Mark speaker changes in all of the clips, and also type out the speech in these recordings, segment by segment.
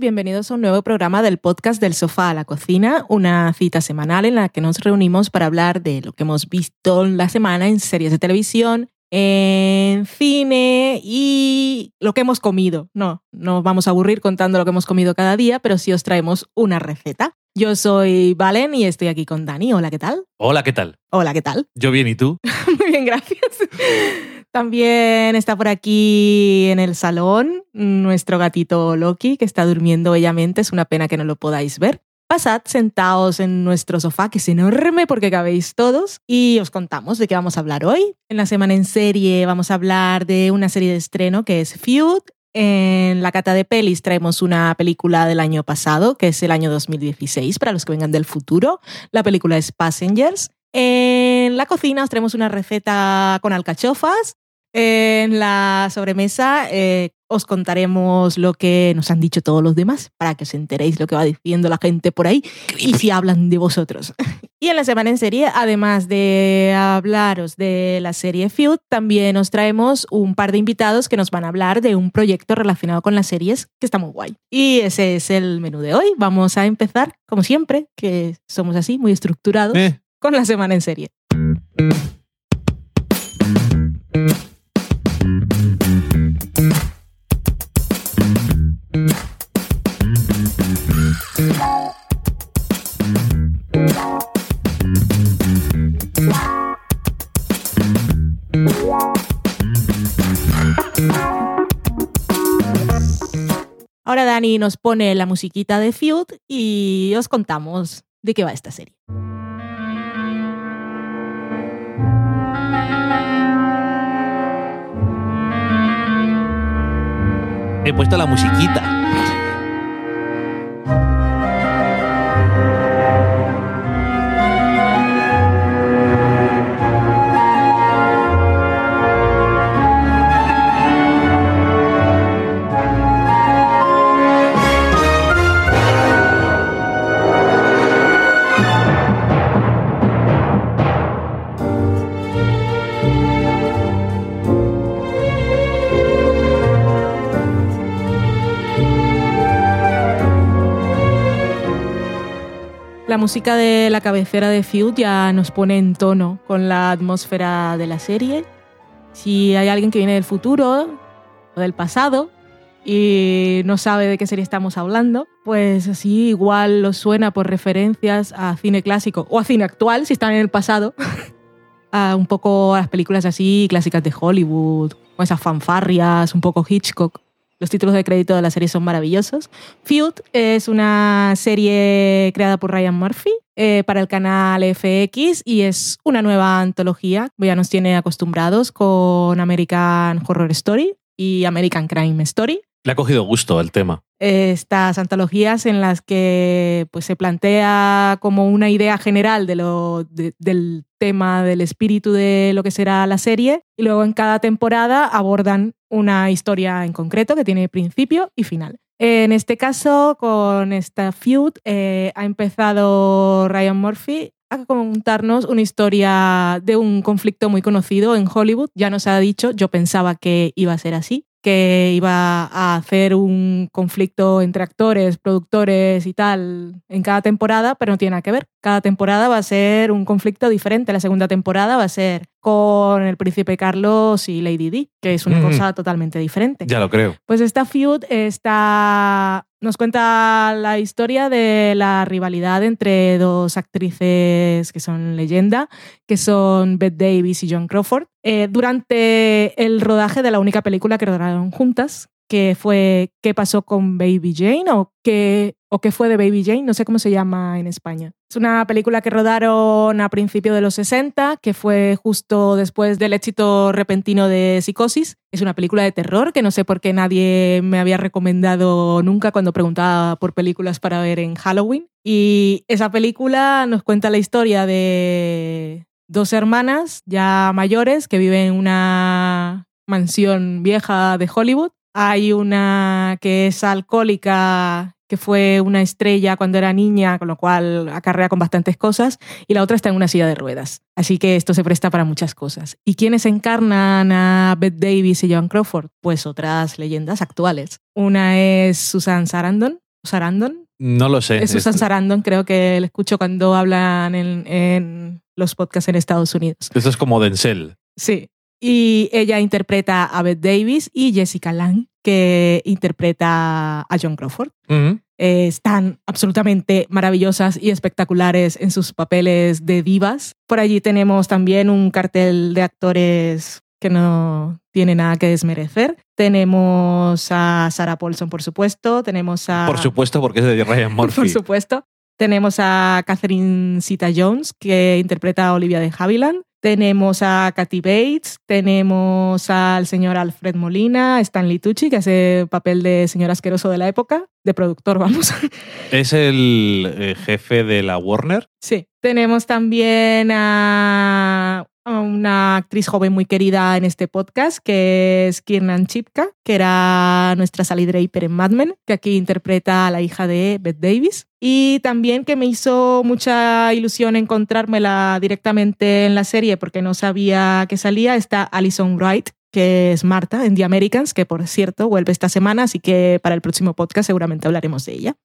Speaker 1: Bienvenidos a un nuevo programa del podcast del sofá a la cocina, una cita semanal en la que nos reunimos para hablar de lo que hemos visto la semana en series de televisión, en cine y lo que hemos comido. No, no vamos a aburrir contando lo que hemos comido cada día, pero sí os traemos una receta. Yo soy Valen y estoy aquí con Dani. Hola, ¿qué tal?
Speaker 2: Hola, ¿qué tal?
Speaker 1: Hola, ¿qué tal?
Speaker 2: Yo bien, ¿y tú?
Speaker 1: Muy bien, gracias. También está por aquí en el salón nuestro gatito Loki, que está durmiendo bellamente. Es una pena que no lo podáis ver. Pasad sentados en nuestro sofá, que es enorme porque cabéis todos, y os contamos de qué vamos a hablar hoy. En la semana en serie vamos a hablar de una serie de estreno que es Feud. En la cata de pelis traemos una película del año pasado, que es el año 2016, para los que vengan del futuro. La película es Passengers. En la cocina os traemos una receta con alcachofas en la sobremesa eh, os contaremos lo que nos han dicho todos los demás para que os enteréis lo que va diciendo la gente por ahí y si hablan de vosotros. Y en la semana en serie, además de hablaros de la serie Feud, también os traemos un par de invitados que nos van a hablar de un proyecto relacionado con las series que está muy guay. Y ese es el menú de hoy. Vamos a empezar, como siempre, que somos así, muy estructurados,
Speaker 2: Eh.
Speaker 1: con la semana en serie. Ahora Dani nos pone la musiquita de Feud y os contamos de qué va esta serie.
Speaker 2: He puesto la musiquita.
Speaker 1: La música de la cabecera de Feud ya nos pone en tono con la atmósfera de la serie. Si hay alguien que viene del futuro o del pasado y no sabe de qué serie estamos hablando, pues así igual lo suena por referencias a cine clásico o a cine actual, si están en el pasado, a un poco a las películas así clásicas de Hollywood, o esas fanfarrias, un poco Hitchcock. Los títulos de crédito de la serie son maravillosos. Feud es una serie creada por Ryan Murphy eh, para el canal FX y es una nueva antología. Ya nos tiene acostumbrados con American Horror Story y American Crime Story.
Speaker 2: Le ha cogido gusto el tema.
Speaker 1: Estas antologías en las que pues, se plantea como una idea general de lo, de- del tema, del espíritu de lo que será la serie, y luego en cada temporada abordan una historia en concreto que tiene principio y final. En este caso, con esta feud, eh, ha empezado Ryan Murphy a contarnos una historia de un conflicto muy conocido en Hollywood. Ya nos ha dicho, yo pensaba que iba a ser así, que iba a hacer un conflicto entre actores, productores y tal en cada temporada, pero no tiene nada que ver. Cada temporada va a ser un conflicto diferente. La segunda temporada va a ser con el príncipe Carlos y Lady Di, que es una
Speaker 2: Mm.
Speaker 1: cosa totalmente diferente.
Speaker 2: Ya lo creo.
Speaker 1: Pues esta feud está, nos cuenta la historia de la rivalidad entre dos actrices que son leyenda, que son Bette Davis y John Crawford, eh, durante el rodaje de la única película que rodaron juntas, que fue ¿Qué pasó con Baby Jane? o ¿Qué, o qué fue de Baby Jane? No sé cómo se llama en España. Es una película que rodaron a principios de los 60, que fue justo después del éxito repentino de Psicosis. Es una película de terror que no sé por qué nadie me había recomendado nunca cuando preguntaba por películas para ver en Halloween. Y esa película nos cuenta la historia de dos hermanas ya mayores que viven en una mansión vieja de Hollywood. Hay una que es alcohólica que fue una estrella cuando era niña, con lo cual acarrea con bastantes cosas, y la otra está en una silla de ruedas. Así que esto se presta para muchas cosas. ¿Y quiénes encarnan a Beth Davis y Joan Crawford? Pues otras leyendas actuales. Una es Susan Sarandon, Sarandon.
Speaker 2: No lo sé.
Speaker 1: Es Susan Sarandon, creo que la escucho cuando hablan en, en los podcasts en Estados Unidos.
Speaker 2: Esto es como Denzel.
Speaker 1: Sí. Y ella interpreta a Beth Davis y Jessica Lang, que interpreta a John Crawford. Eh, están absolutamente maravillosas y espectaculares en sus papeles de divas. Por allí tenemos también un cartel de actores que no tiene nada que desmerecer. Tenemos a Sarah Paulson, por supuesto. Tenemos a...
Speaker 2: Por supuesto, porque es de Ryan Murphy.
Speaker 1: Por supuesto. Tenemos a Catherine Zeta Jones, que interpreta a Olivia de Havilland. Tenemos a Kathy Bates, tenemos al señor Alfred Molina, Stanley Tucci, que hace papel de señor asqueroso de la época, de productor, vamos.
Speaker 2: Es el eh, jefe de la Warner.
Speaker 1: Sí. Tenemos también a una actriz joven muy querida en este podcast, que es Kiernan Chipka, que era nuestra Sally Draper en Mad Men, que aquí interpreta a la hija de Bette Davis. Y también que me hizo mucha ilusión encontrármela directamente en la serie porque no sabía que salía, está Alison Wright, que es Marta en The Americans, que por cierto vuelve esta semana, así que para el próximo podcast seguramente hablaremos de ella.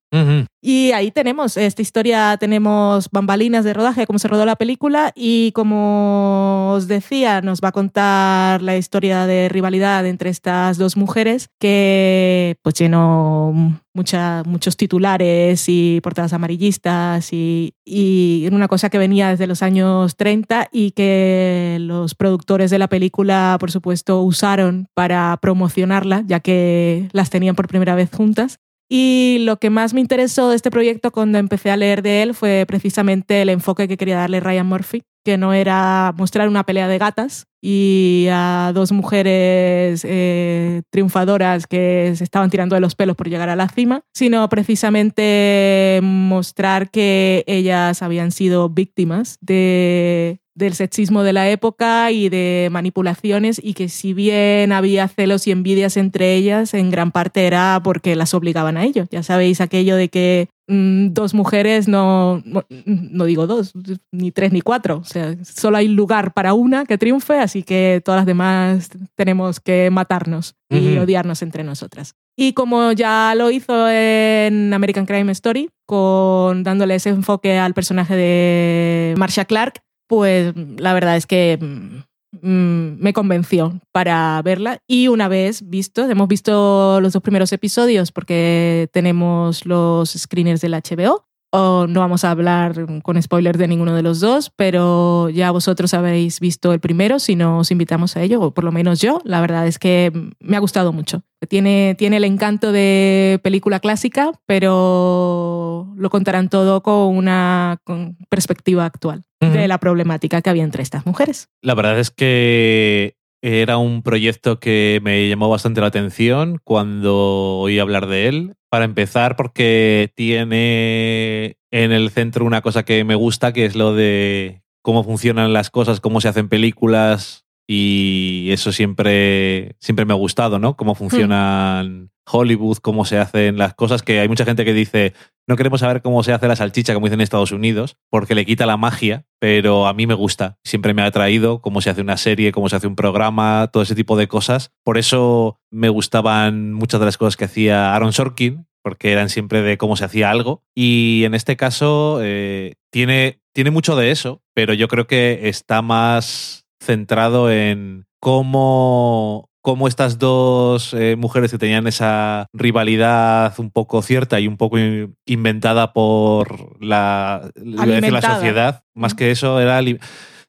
Speaker 1: Y ahí tenemos esta historia, tenemos bambalinas de rodaje, cómo se rodó la película y como os decía, nos va a contar la historia de rivalidad entre estas dos mujeres que pues llenó muchos titulares y portadas amarillistas y, y una cosa que venía desde los años 30 y que los productores de la película, por supuesto, usaron para promocionarla, ya que las tenían por primera vez juntas. Y lo que más me interesó de este proyecto cuando empecé a leer de él fue precisamente el enfoque que quería darle Ryan Murphy, que no era mostrar una pelea de gatas y a dos mujeres eh, triunfadoras que se estaban tirando de los pelos por llegar a la cima, sino precisamente mostrar que ellas habían sido víctimas de del sexismo de la época y de manipulaciones y que si bien había celos y envidias entre ellas, en gran parte era porque las obligaban a ello. Ya sabéis aquello de que mm, dos mujeres no, no digo dos, ni tres ni cuatro, o sea, solo hay lugar para una que triunfe, así que todas las demás tenemos que matarnos y odiarnos entre nosotras. Y como ya lo hizo en American Crime Story, con dándole ese enfoque al personaje de Marsha Clark, pues la verdad es que mm, mm, me convenció para verla. Y una vez visto, hemos visto los dos primeros episodios porque tenemos los screeners del HBO. O no vamos a hablar con spoilers de ninguno de los dos, pero ya vosotros habéis visto el primero, si no os invitamos a ello, o por lo menos yo. La verdad es que me ha gustado mucho. Tiene, tiene el encanto de película clásica, pero lo contarán todo con una con perspectiva actual de la problemática que había entre estas mujeres.
Speaker 2: La verdad es que era un proyecto que me llamó bastante la atención cuando oí hablar de él. Para empezar, porque tiene en el centro una cosa que me gusta, que es lo de cómo funcionan las cosas, cómo se hacen películas. Y eso siempre, siempre me ha gustado, ¿no? Cómo funcionan Hollywood, cómo se hacen las cosas, que hay mucha gente que dice, no queremos saber cómo se hace la salchicha, como dicen en Estados Unidos, porque le quita la magia, pero a mí me gusta. Siempre me ha atraído cómo se hace una serie, cómo se hace un programa, todo ese tipo de cosas. Por eso me gustaban muchas de las cosas que hacía Aaron Sorkin, porque eran siempre de cómo se hacía algo. Y en este caso eh, tiene, tiene mucho de eso, pero yo creo que está más centrado en cómo, cómo estas dos eh, mujeres que tenían esa rivalidad un poco cierta y un poco in- inventada por la, decir la sociedad, más que eso, era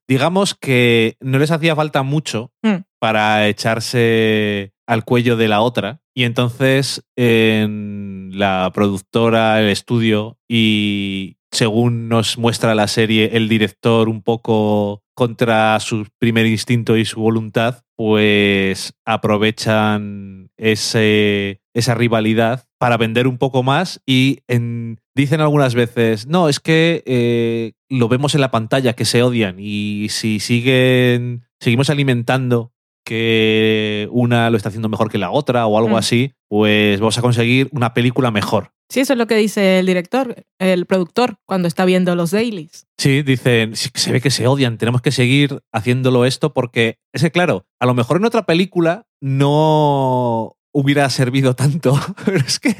Speaker 2: digamos que no les hacía falta mucho
Speaker 1: Mm.
Speaker 2: para echarse al cuello de la otra. Y entonces en la productora, el estudio y según nos muestra la serie, el director un poco contra su primer instinto y su voluntad, pues aprovechan ese, esa rivalidad para vender un poco más y en- dicen algunas veces, no, es que eh, lo vemos en la pantalla, que se odian y si siguen, seguimos alimentando que una lo está haciendo mejor que la otra o algo
Speaker 1: Mm.
Speaker 2: así, pues vamos a conseguir una película mejor.
Speaker 1: Sí, eso es lo que dice el director, el productor, cuando está viendo los dailies.
Speaker 2: Sí, dicen, se ve que se odian, tenemos que seguir haciéndolo esto porque es que, claro, a lo mejor en otra película no hubiera servido tanto, pero es que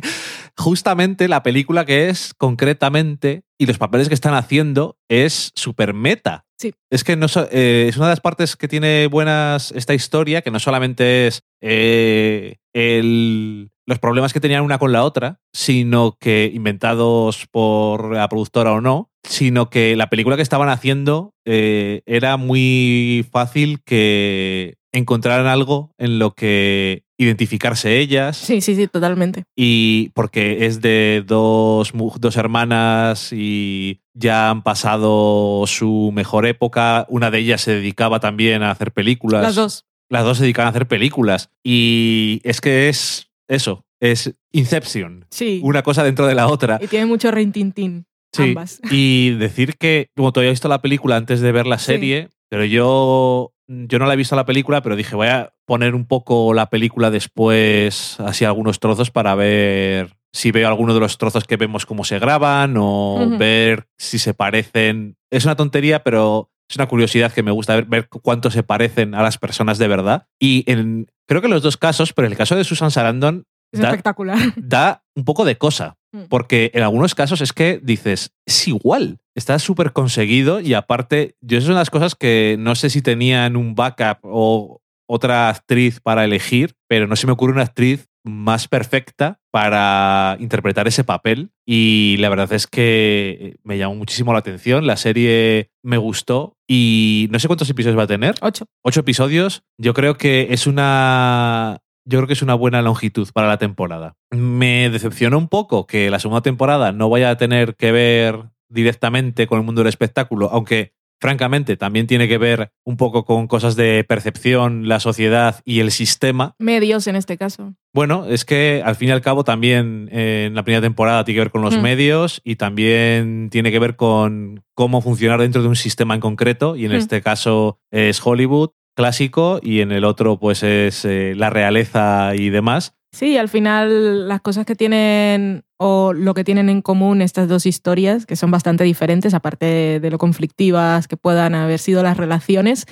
Speaker 2: justamente la película que es concretamente y los papeles que están haciendo es súper meta.
Speaker 1: Sí.
Speaker 2: Es que no so- eh, es una de las partes que tiene buenas esta historia, que no solamente es eh, el- los problemas que tenían una con la otra, sino que inventados por la productora o no, sino que la película que estaban haciendo eh, era muy fácil que encontraran algo en lo que identificarse ellas
Speaker 1: Sí, sí, sí, totalmente.
Speaker 2: y porque es de dos, dos hermanas y ya han pasado su mejor época. Una de ellas se dedicaba también a hacer películas.
Speaker 1: Las dos.
Speaker 2: Las dos se dedicaban a hacer películas. Y es que es eso, es Inception.
Speaker 1: Sí.
Speaker 2: Una cosa dentro de la otra.
Speaker 1: Y tiene mucho rintintín.
Speaker 2: Sí,
Speaker 1: Ambas.
Speaker 2: y decir que, como todavía he visto la película antes de ver la
Speaker 1: Sí.
Speaker 2: serie, pero yo, yo no la he visto la película, pero dije, voy a poner un poco la película después, así algunos trozos, para ver si veo alguno de los trozos que vemos cómo se graban o ver si se parecen. Es una tontería, pero es una curiosidad que me gusta ver, ver cuánto se parecen a las personas de verdad. Y en, creo que en los dos casos, pero en el caso de Susan Sarandon,
Speaker 1: Es
Speaker 2: da,
Speaker 1: espectacular.
Speaker 2: da un poco de cosa.
Speaker 1: Mm.
Speaker 2: Porque en algunos casos es que dices, es igual, está súper conseguido y aparte, yo es una de las cosas que no sé si tenían un backup o otra actriz para elegir, pero no se me ocurre una actriz más perfecta para interpretar ese papel y la verdad es que me llamó muchísimo la atención, la serie me gustó y no sé cuántos episodios va a tener,
Speaker 1: Ocho.
Speaker 2: ocho episodios, yo creo que es una. Yo creo que es una buena longitud para la temporada. Me decepcionó un poco que la segunda temporada no vaya a tener que ver directamente con el mundo del espectáculo, aunque francamente también tiene que ver un poco con cosas de percepción, la sociedad y el sistema.
Speaker 1: Medios en este caso.
Speaker 2: Bueno, es que al fin y al cabo también eh, en la primera temporada tiene que ver con los
Speaker 1: Mm.
Speaker 2: medios y también tiene que ver con cómo funcionar dentro de un sistema en concreto y en
Speaker 1: Mm.
Speaker 2: este caso es Hollywood clásico y en el otro pues es eh, la realeza y demás.
Speaker 1: Sí, al final las cosas que tienen o lo que tienen en común estas dos historias, que son bastante diferentes, aparte de lo conflictivas que puedan haber sido las relaciones,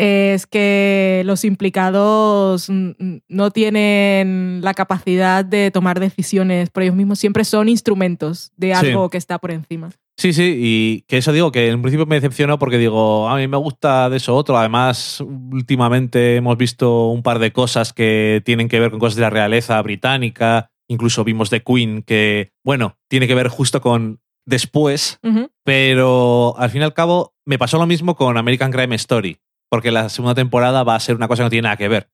Speaker 1: es que los implicados no tienen la capacidad de tomar decisiones por ellos mismos, siempre son instrumentos de
Speaker 2: Sí.
Speaker 1: algo que está por encima.
Speaker 2: Sí, sí, y que eso digo, que en principio me decepcionó porque digo, a mí me gusta de eso otro. Además, últimamente hemos visto un par de cosas que tienen que ver con cosas de la realeza británica. Incluso vimos The Queen, que, bueno, tiene que ver justo con después, pero al fin y al cabo me pasó lo mismo con American Crime Story, porque la segunda temporada va a ser una cosa que no tiene nada que ver.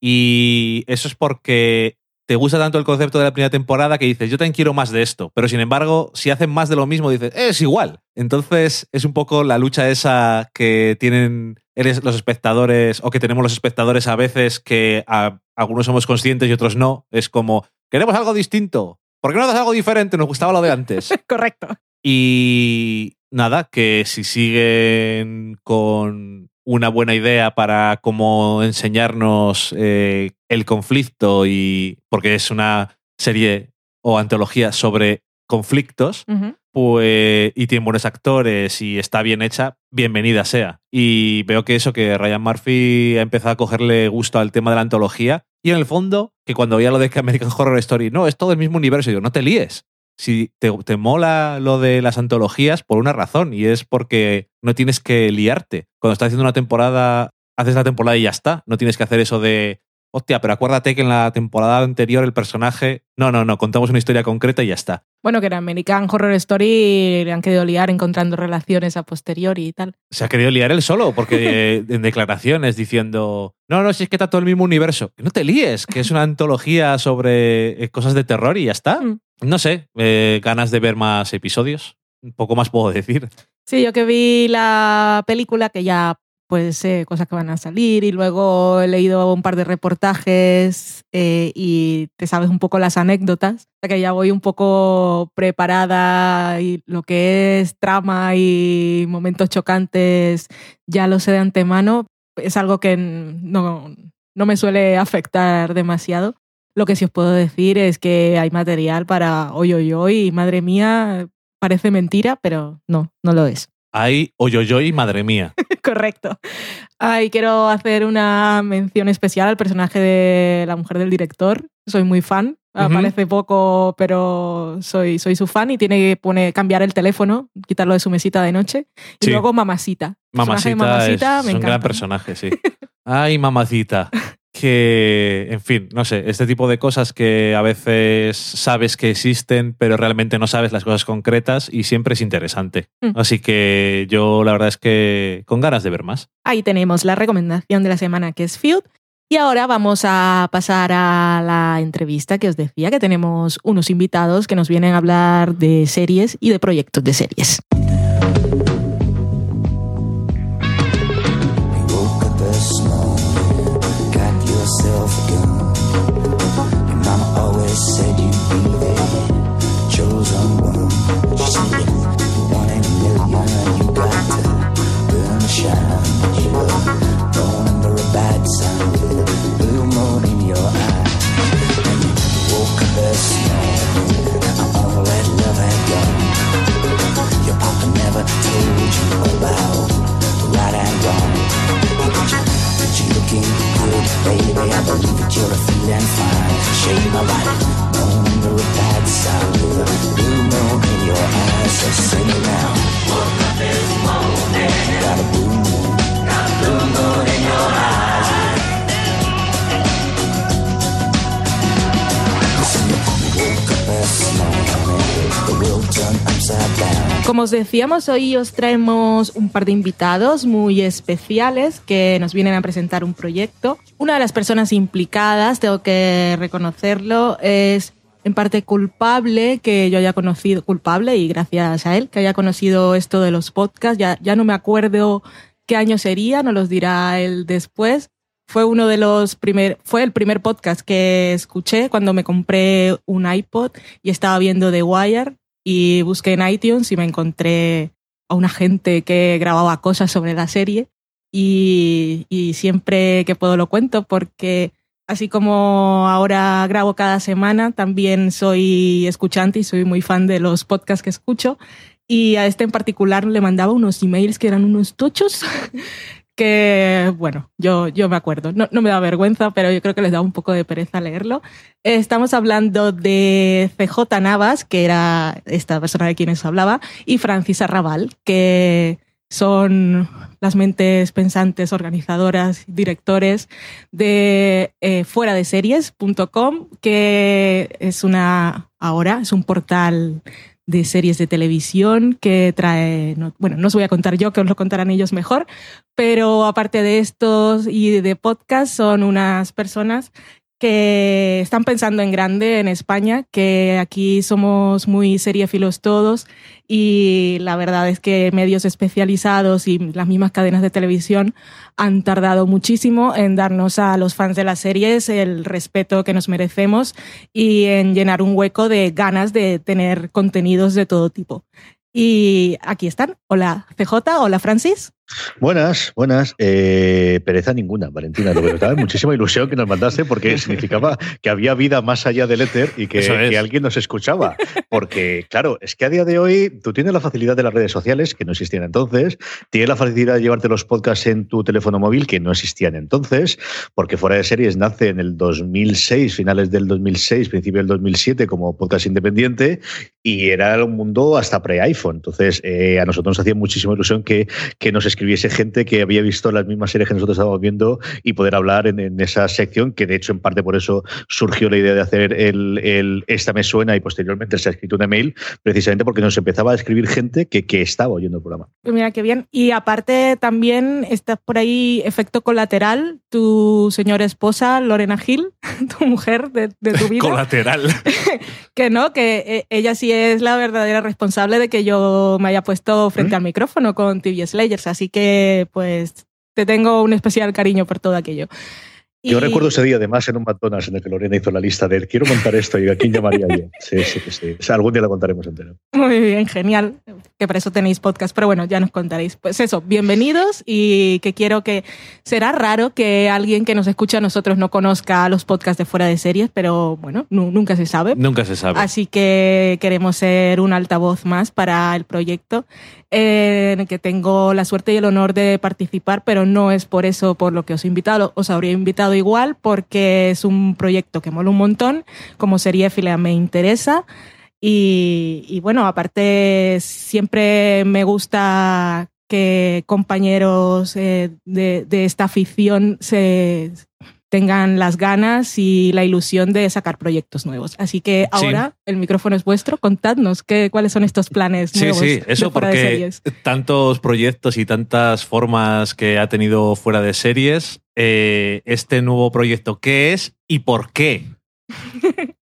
Speaker 2: Y eso es porque te gusta tanto el concepto de la primera temporada que dices, yo también quiero más de esto. Pero sin embargo, si hacen más de lo mismo, dices, es igual. Entonces es un poco la lucha esa que tienen eres los espectadores o que tenemos los espectadores a veces que a- algunos somos conscientes y otros no. Es como, queremos algo distinto. ¿Por qué no das algo diferente? Nos gustaba lo de antes.
Speaker 1: Correcto.
Speaker 2: Y nada, que si siguen con una buena idea para cómo enseñarnos eh, el conflicto y porque es una serie o antología sobre conflictos, pues y tiene buenos actores y está bien hecha, bienvenida sea. Y veo que eso, que Ryan Murphy ha empezado a cogerle gusto al tema de la antología y en el fondo, que cuando veía lo de que American Horror Story, no, es todo el mismo universo, y digo, no te líes. Si te, te mola lo de las antologías, por una razón, y es porque no tienes que liarte. Cuando estás haciendo una temporada, haces la temporada y ya está. No tienes que hacer eso de, hostia, pero acuérdate que en la temporada anterior el personaje... No, no, no, contamos una historia concreta y ya está.
Speaker 1: Bueno, que en American Horror Story le han querido liar encontrando relaciones a posteriori y tal.
Speaker 2: Se ha querido liar él solo, porque en declaraciones diciendo, no, no, si es que está todo el mismo universo. No te líes, que es una antología sobre eh, cosas de terror y ya está.
Speaker 1: Mm.
Speaker 2: No sé, eh, ganas de ver más episodios. Poco más puedo decir.
Speaker 1: Sí, yo que vi la película, que ya pues sé cosas que van a salir y luego he leído un par de reportajes eh, y te sabes un poco las anécdotas, o sea que ya voy un poco preparada y lo que es trama y momentos chocantes ya lo sé de antemano. es algo que no, no me suele afectar demasiado. Lo que sí os puedo decir es que hay material para hoy, hoy, hoy, madre mía, parece mentira, pero no, no lo es.
Speaker 2: Hay hoyoyoy, madre mía.
Speaker 1: Correcto. Ay, quiero hacer una mención especial al personaje de la mujer del director. Soy muy fan. Aparece poco, pero soy, soy su fan y tiene que poner, cambiar el teléfono, quitarlo de su mesita de noche. Y luego Mamacita.
Speaker 2: Mamacita, mamacita es un gran personaje, sí. Ay, Mamacita que, en fin, no sé, este tipo de cosas que a veces sabes que existen, pero realmente no sabes las cosas concretas y siempre es interesante. Mm. Así que yo la verdad es que con ganas de ver más.
Speaker 1: Ahí tenemos la recomendación de la semana que es Field. Y ahora vamos a pasar a la entrevista que os decía, que tenemos unos invitados que nos vienen a hablar de series y de proyectos de series.
Speaker 3: right and wrong. But you're looking good, baby. I believe that you're feeling fine. Shave my bad blue moon in your eyes. It now. gotta.
Speaker 1: Como os decíamos, hoy os traemos un par de invitados muy especiales que nos vienen a presentar un proyecto. Una de las personas implicadas, tengo que reconocerlo, es en parte culpable que yo haya conocido, culpable y gracias a él, que haya conocido esto de los podcasts. Ya, ya no me acuerdo qué año sería, nos los dirá él después. Fue uno de los primer, fue el primer podcast que escuché cuando me compré un iPod y estaba viendo The Wire y busqué en iTunes y me encontré a una gente que grababa cosas sobre la serie y, y siempre que puedo lo cuento porque así como ahora grabo cada semana, también soy escuchante y soy muy fan de los podcasts que escucho. Y a este en particular le mandaba unos emails que eran unos tochos que, bueno, yo, yo me acuerdo, no, no, me da vergüenza, pero yo creo que les da un poco de pereza leerlo. Estamos hablando de CJ Navas, que era esta persona de quienes hablaba, y Francis Arrabal, que son las mentes pensantes, organizadoras, directores de eh, fuera de series.com, que es una, ahora, es un portal de series de televisión que trae, bueno, no os voy a contar yo, que os lo contarán ellos mejor, pero aparte de estos y de podcast, son unas personas que están pensando en grande en España, que aquí somos muy seriefilos todos y la verdad es que medios especializados y las mismas cadenas de televisión han tardado muchísimo en darnos a los fans de las series el respeto que nos merecemos y en llenar un hueco de ganas de tener contenidos de todo tipo. Y aquí están. Hola CJ, hola Francis.
Speaker 4: Buenas, buenas. Eh, pereza ninguna, Valentina. Lo muchísima ilusión que nos mandaste porque significaba que había vida más allá del éter y que, que, alguien nos escuchaba. Porque, claro, es que a día de hoy tú tienes la facilidad de las redes sociales, que no existían entonces, tienes la facilidad de llevarte los podcasts en tu teléfono móvil, que no existían entonces, porque Fuera de Series nace en el 2006, finales del 2006, principio del 2007, como podcast independiente, y era un mundo hasta pre-iPhone. Entonces, eh, a nosotros nos hacía muchísima ilusión que, que nos escribiese gente que había visto las mismas series que nosotros estábamos viendo y poder hablar en, esa sección, que de hecho en parte por eso surgió la idea de hacer el, Esta me suena y posteriormente se ha escrito un email, precisamente porque nos empezaba a escribir gente que, que estaba oyendo el programa.
Speaker 1: Pues mira qué bien. Y aparte también está por ahí efecto colateral, tu señora esposa Lorena Gil, tu mujer de, tu vida.
Speaker 2: colateral.
Speaker 1: que no, que eh, ella sí es la verdadera responsable de que yo me haya puesto frente al micrófono con TV Slayers. Así que, pues, te tengo un especial cariño por todo aquello.
Speaker 4: Yo recuerdo ese día, además, en un McDonald's en el que Lorena hizo la lista de quiero montar esto y a quién llamaría yo. Sí, sí, sí. algún día la contaremos entero.
Speaker 1: Muy bien, genial. Que para eso tenéis podcast, pero bueno, ya nos contaréis. Pues eso, bienvenidos y que quiero que. Será raro que alguien que nos escucha a nosotros no conozca los podcasts de fuera de series, pero bueno, nunca se sabe.
Speaker 2: Nunca se sabe.
Speaker 1: Así que queremos ser un altavoz más para el proyecto en el que tengo la suerte y el honor de participar, pero no es por eso por lo que os he invitado. Os habría invitado igual porque es un proyecto que mola un montón, como sería me interesa. Y, bueno, aparte siempre me gusta que compañeros eh, de, de, esta afición se, tengan las ganas y la ilusión de sacar proyectos nuevos. Así que ahora el micrófono es vuestro. Contadnos qué, cuáles son estos planes nuevos.
Speaker 2: Sí, sí, eso porque tantos proyectos y tantas formas que ha tenido fuera de series. Eh, este nuevo proyecto, ¿qué es y por qué?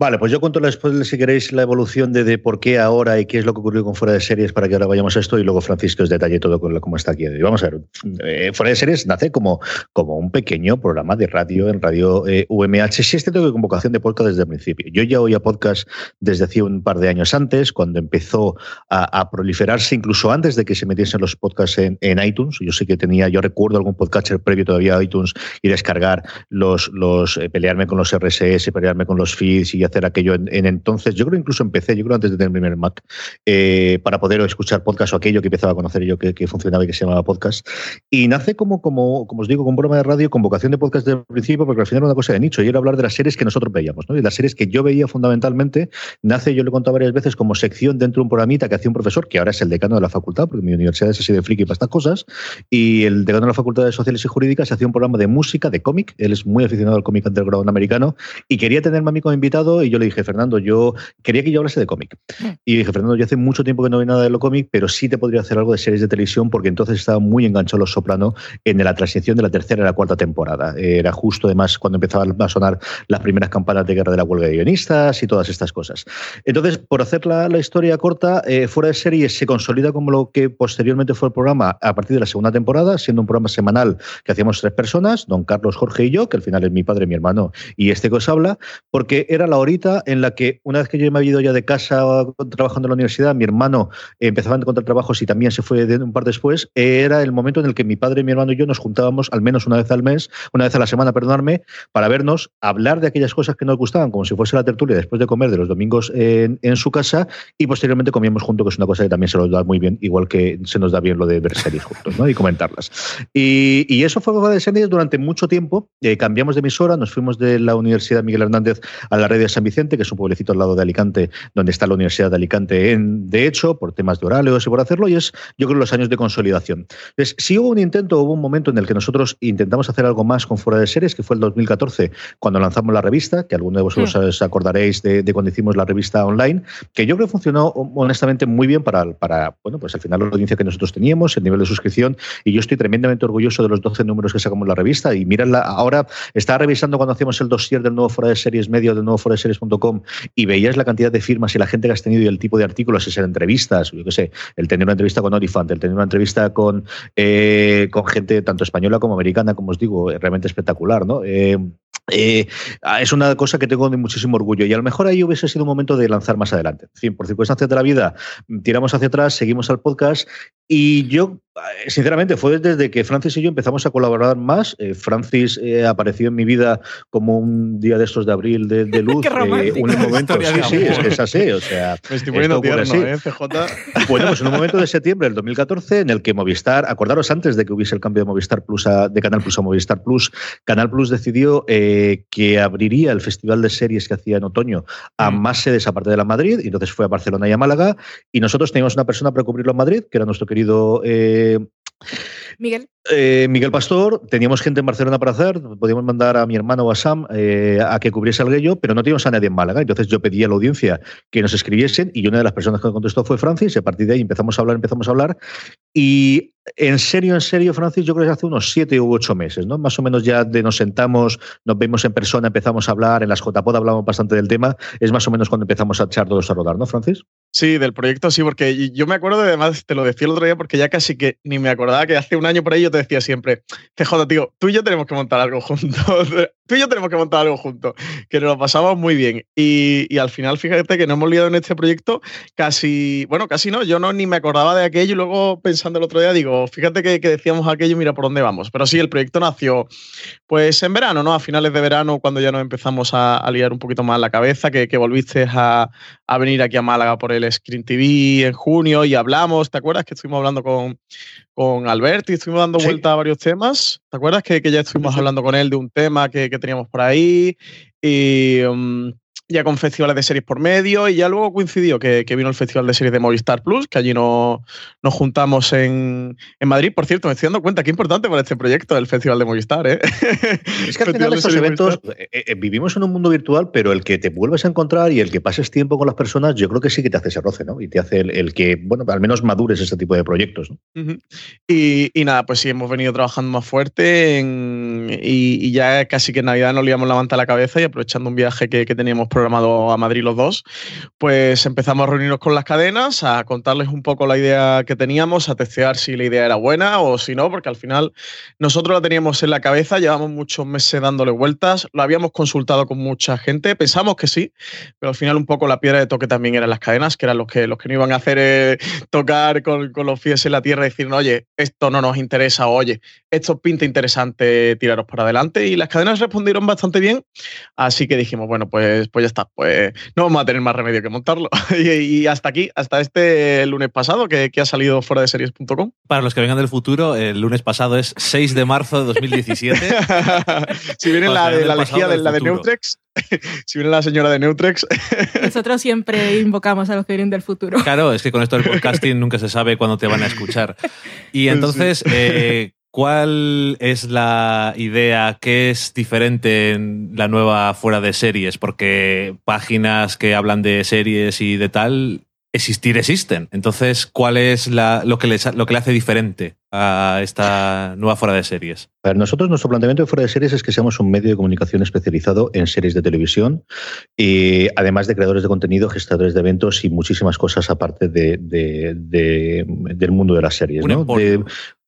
Speaker 4: Vale, pues yo cuento después, si queréis, la evolución de, por qué ahora y qué es lo que ocurrió con Fuera de Series para que ahora vayamos a esto y luego Francisco os detalle todo con cómo está aquí. Vamos a ver, eh, Fuera de Series nace como, como un pequeño programa de radio en radio UMH. Sí es cierto que convocación de podcast desde el principio. Yo ya oía podcast desde hace un par de años antes, cuando empezó a, proliferarse, incluso antes de que se metiesen los podcasts en, iTunes. Yo sé que tenía, yo recuerdo algún podcaster previo todavía a iTunes y descargar los, los eh, pelearme con los RSS, pelearme con los feeds y hacer aquello en, entonces. Yo creo incluso empecé, yo creo antes de tener mi primer Mac, eh, para poder escuchar podcast o aquello que empezaba a conocer yo que, funcionaba y que se llamaba podcast. Y nace como, como, como os digo, con broma de radio, con vocación de podcast desde el principio, porque al final era una cosa de nicho y era hablar de las series que nosotros veíamos. ¿no? Y las series que yo veía fundamentalmente, nace, yo lo he contado varias veces, como sección dentro de un programita que hacía un profesor, que ahora es el decano de la facultad, porque mi universidad es así de friki para estas cosas, y el decano de la Facultad de Sociales y Jurídicas hacía un programa de música, de cómic. Él es muy aficionado al cómic underground americano y quería tenerme a mí como invitado y yo le dije, Fernando, yo quería que yo hablase de cómic. Mm. Y dije, Fernando, yo hace mucho tiempo que no veo nada de lo cómic, pero sí te podría hacer algo de series de televisión porque entonces estaba muy enganchado Los Soprano en la transición de la tercera a la cuarta temporada. Era justo además cuando empezaban a sonar las primeras campanas de guerra de la huelga de guionistas y todas estas cosas. Entonces, por hacer la, historia corta, eh, fuera de series se consolida como lo que posteriormente fue el programa a partir de la segunda temporada, siendo un programa semanal que hacíamos tres personas, don Carlos, Jorge y yo, que al final es mi padre, mi hermano y este que os habla, porque era la horita en la que una vez que yo me había ido ya de casa trabajando en la universidad, mi hermano empezaba a encontrar trabajos y también se fue un par después, era el momento en el que mi padre, mi hermano y yo nos juntábamos al menos una vez al mes, una vez a la semana, perdonarme, para vernos, hablar de aquellas cosas que nos gustaban, como si fuese la tertulia después de comer de los domingos en, su casa y posteriormente comíamos juntos, que es una cosa que también se nos da muy bien, igual que se nos da bien lo de ver series juntos ¿no? y comentarlas. Y, eso fue de series durante mucho tiempo. Eh, cambiamos de emisora, nos fuimos de la Universidad Miguel Hernández a la red de San Vicente, que es un pueblecito al lado de Alicante, donde está la Universidad de Alicante, en, de hecho, por temas de horarios y por hacerlo, y es, yo creo, los años de consolidación. Entonces, si hubo un intento, hubo un momento en el que nosotros intentamos hacer algo más con Fuera de Series, que fue el 2014, cuando lanzamos la revista, que alguno de vosotros hmm. os acordaréis de, cuando hicimos la revista online, que yo creo que funcionó honestamente muy bien para, para, bueno, pues al final la audiencia que nosotros teníamos, el nivel de suscripción, y yo estoy tremendamente orgulloso de los 12 números que sacamos la revista, y mírenla, ahora estaba revisando cuando hacíamos el dossier del nuevo Fuera de Series medio del nuevo Fuera de Series.com y veías la cantidad de firmas y la gente que has tenido y el tipo de artículos, es en entrevistas, yo qué sé, el tener una entrevista con Orifant, el tener una entrevista con, eh, con gente tanto española como americana, como os digo, realmente espectacular, ¿no? Eh, eh, es una cosa que tengo de muchísimo orgullo y a lo mejor ahí hubiese sido un momento de lanzar más adelante. En fin, por circunstancias de la vida, tiramos hacia atrás, seguimos al podcast y yo sinceramente, fue desde que Francis y yo empezamos a colaborar más. Eh, Francis eh, apareció en mi vida como un día de estos de abril de, luz.
Speaker 1: Qué
Speaker 4: un momento, sí, sí, es, así. O sea,
Speaker 2: Me estoy poniendo tierno, CJ.
Speaker 4: Bueno, pues en un momento de septiembre del 2014 en el que Movistar, acordaros antes de que hubiese el cambio de Movistar Plus a, de Canal Plus a Movistar Plus, Canal Plus decidió que abriría el festival de series que hacía en otoño a mm. más sedes aparte de la Madrid, y entonces fue a Barcelona y a Málaga, y nosotros teníamos una persona para cubrirlo en Madrid, que era nuestro querido
Speaker 1: Miguel.
Speaker 4: Eh, Miguel Pastor, teníamos gente en Barcelona para hacer, podíamos mandar a mi hermano o a Sam eh, a que cubriese el Guello, pero no teníamos a nadie en Málaga. Entonces yo pedí a la audiencia que nos escribiesen y una de las personas que contestó fue Francis. Y a partir de ahí empezamos a hablar, empezamos a hablar. Y en serio, en serio, Francis, yo creo que hace unos siete u ocho meses, ¿no? Más o menos ya de nos sentamos, nos vemos en persona, empezamos a hablar, en las JPod hablamos bastante del tema, es más o menos cuando empezamos a echar todos a rodar, ¿no, Francis?
Speaker 5: Sí, del proyecto sí, porque yo me acuerdo, de, además te lo decía el otro día, porque ya casi que ni me acordaba que hace un año por ahí yo te decía siempre, CJ, tío, tú y yo tenemos que montar algo juntos, tú y yo tenemos que montar algo juntos, que nos lo pasamos muy bien. Y, al final, fíjate que nos hemos liado en este proyecto casi, bueno, casi no, yo no ni me acordaba de aquello y luego pensando el otro día digo, fíjate que, decíamos aquello y mira por dónde vamos. Pero sí, el proyecto nació pues en verano, ¿no? A finales de verano, cuando ya nos empezamos a, liar un poquito más la cabeza, que, que volviste a, a venir aquí a Málaga por el Screen TV en junio y hablamos, ¿te acuerdas que estuvimos hablando con, con Albert y estuvimos dando vuelta a varios temas? ¿Te acuerdas que, que ya estuvimos hablando con él de un tema que, que teníamos por ahí? Y, um, ya con festivales de series por medio y ya luego coincidió que, vino el Festival de Series de Movistar Plus, que allí no, nos juntamos en, Madrid. Por cierto, me estoy dando cuenta qué importante para este proyecto el Festival de Movistar. ¿eh?
Speaker 4: Es que al final estos eventos eh, eh, vivimos en un mundo virtual, pero el que te vuelves a encontrar y el que pases tiempo con las personas, yo creo que sí que te hace ese roce, ¿no? Y te hace el, que, bueno, al menos madures este tipo de proyectos.
Speaker 5: y, nada, pues sí, hemos venido trabajando más fuerte y, ya casi que en Navidad nos liamos la manta a la cabeza y aprovechando un viaje que, que teníamos programado a Madrid los dos, pues empezamos a reunirnos con las cadenas, a contarles un poco la idea que teníamos, a testear si la idea era buena o si no, porque al final nosotros la teníamos en la cabeza, llevamos muchos meses dándole vueltas, lo habíamos consultado con mucha gente, pensamos que sí, pero al final un poco la piedra de toque también eran las cadenas, que eran los que, los que no iban a hacer eh, tocar con, con, los pies en la tierra y decir, oye, esto no nos interesa, oye, esto pinta interesante, tiraros para adelante. Y las cadenas respondieron bastante bien, así que dijimos, bueno, pues, pues está, pues no vamos a tener más remedio que montarlo. y, hasta aquí, hasta este lunes pasado que, ha salido fuera de series.com.
Speaker 2: Para los que vengan del futuro, el lunes pasado es 6 de marzo de 2017.
Speaker 5: si viene la de la lejía de la de Neutrex, si viene la señora de Neutrex.
Speaker 1: Nosotros siempre invocamos a los que vienen del futuro.
Speaker 2: Claro, es que con esto del podcasting nunca se sabe cuándo te van a escuchar. Y entonces, eh, ¿Cuál es la idea? ¿Qué es diferente en la nueva fuera de series? Porque páginas que hablan de series y de tal, existir existen. Entonces, ¿cuál es lo, que lo que le hace diferente a esta nueva fuera de series?
Speaker 4: Para nosotros, nuestro planteamiento de fuera de series es que seamos un medio de comunicación especializado en series de televisión, y además de creadores de contenido, gestadores de eventos y muchísimas cosas aparte de, del mundo de las series. ¿no?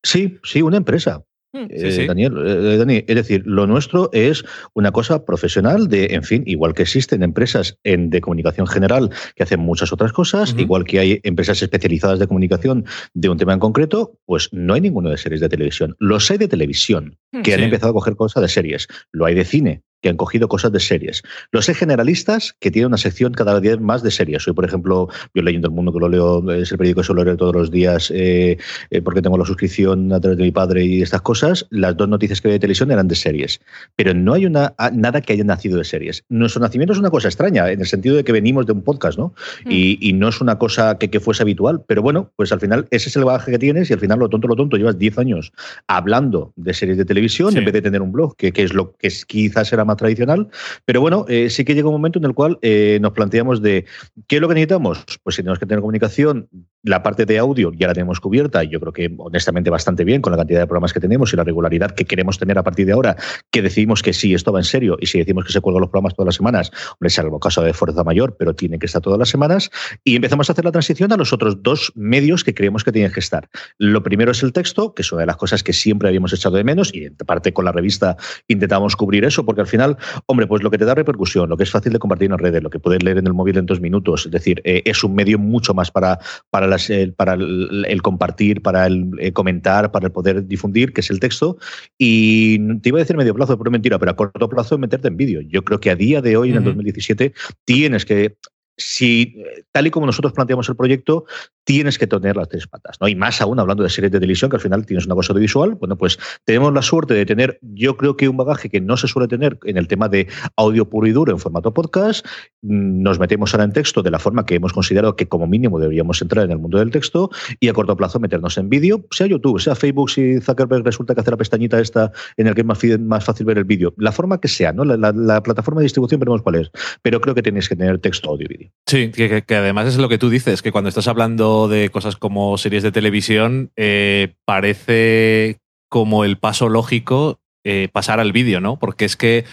Speaker 4: Sí, sí, una empresa. Mm, eh, Daniel, eh, Dani, es decir, lo nuestro es una cosa profesional de, en fin, igual que existen empresas en, de comunicación general que hacen muchas otras cosas, igual que hay empresas especializadas de comunicación de un tema en concreto, pues no hay ninguno de series de televisión. Los hay de televisión, mm, que han empezado a coger cosas de series. Lo hay de cine, que han cogido cosas de series. Los he generalistas que tienen una sección cada día más de series. Soy, por ejemplo, yo leyendo El Mundo, que lo leo, es el periódico que suelo leer todos los días eh, eh, porque tengo la suscripción a través de mi padre y estas cosas. Las dos noticias que veo de televisión eran de series. Pero no hay una, nada que haya nacido de series. Nuestro nacimiento es una cosa extraña, en el sentido de que venimos de un podcast, ¿no? Hmm. Y, no es una cosa que, que, fuese habitual. Pero bueno, pues al final ese es el bagaje que tienes y al final lo tonto, lo tonto, llevas 10 años hablando de series de televisión en vez de tener un blog, que, que es lo que quizás era más tradicional, pero bueno, eh, sí que llega un momento en el cual eh, nos planteamos de qué es lo que necesitamos. Pues si tenemos que tener comunicación, la parte de audio ya la tenemos cubierta, y yo creo que honestamente bastante bien con la cantidad de programas que tenemos y la regularidad que queremos tener a partir de ahora, que decidimos que sí, esto va en serio, y si decimos que se cuelgan los programas todas las semanas, hombre, salvo caso de fuerza mayor, pero tiene que estar todas las semanas, y empezamos a hacer la transición a los otros dos medios que creemos que tienen que estar. Lo primero es el texto, que es una de las cosas que siempre habíamos echado de menos, y en parte con la revista intentamos cubrir eso, porque al final Hombre, pues lo que te da repercusión, lo que es fácil de compartir en redes, lo que puedes leer en el móvil en dos minutos, es decir, eh, es un medio mucho más para, para, las, el, para el, compartir, para el eh, comentar, para el poder difundir, que es el texto. Y te iba a decir medio plazo, pero mentira, pero a corto plazo meterte en vídeo. Yo creo que a día de hoy, en el 2017, tienes que si tal y como nosotros planteamos el proyecto, tienes que tener las tres patas, ¿no? Y más aún hablando de series de televisión, que al final tienes una cosa audiovisual, bueno, pues tenemos la suerte de tener, yo creo que un bagaje que no se suele tener en el tema de audio puro y duro en formato podcast, nos metemos ahora en texto de la forma que hemos considerado que como mínimo deberíamos entrar en el mundo del texto y a corto plazo meternos en vídeo, sea YouTube, sea Facebook, si Zuckerberg resulta que hace la pestañita esta en el que es más, fácil ver el vídeo, la forma que sea, ¿no? La, plataforma de distribución veremos cuál es, pero creo que tenéis que tener texto, audio y vídeo.
Speaker 2: Sí, que además es lo que tú dices, que cuando estás hablando de cosas como series de televisión, eh, parece como el paso lógico eh, pasar al vídeo, ¿no? Porque es que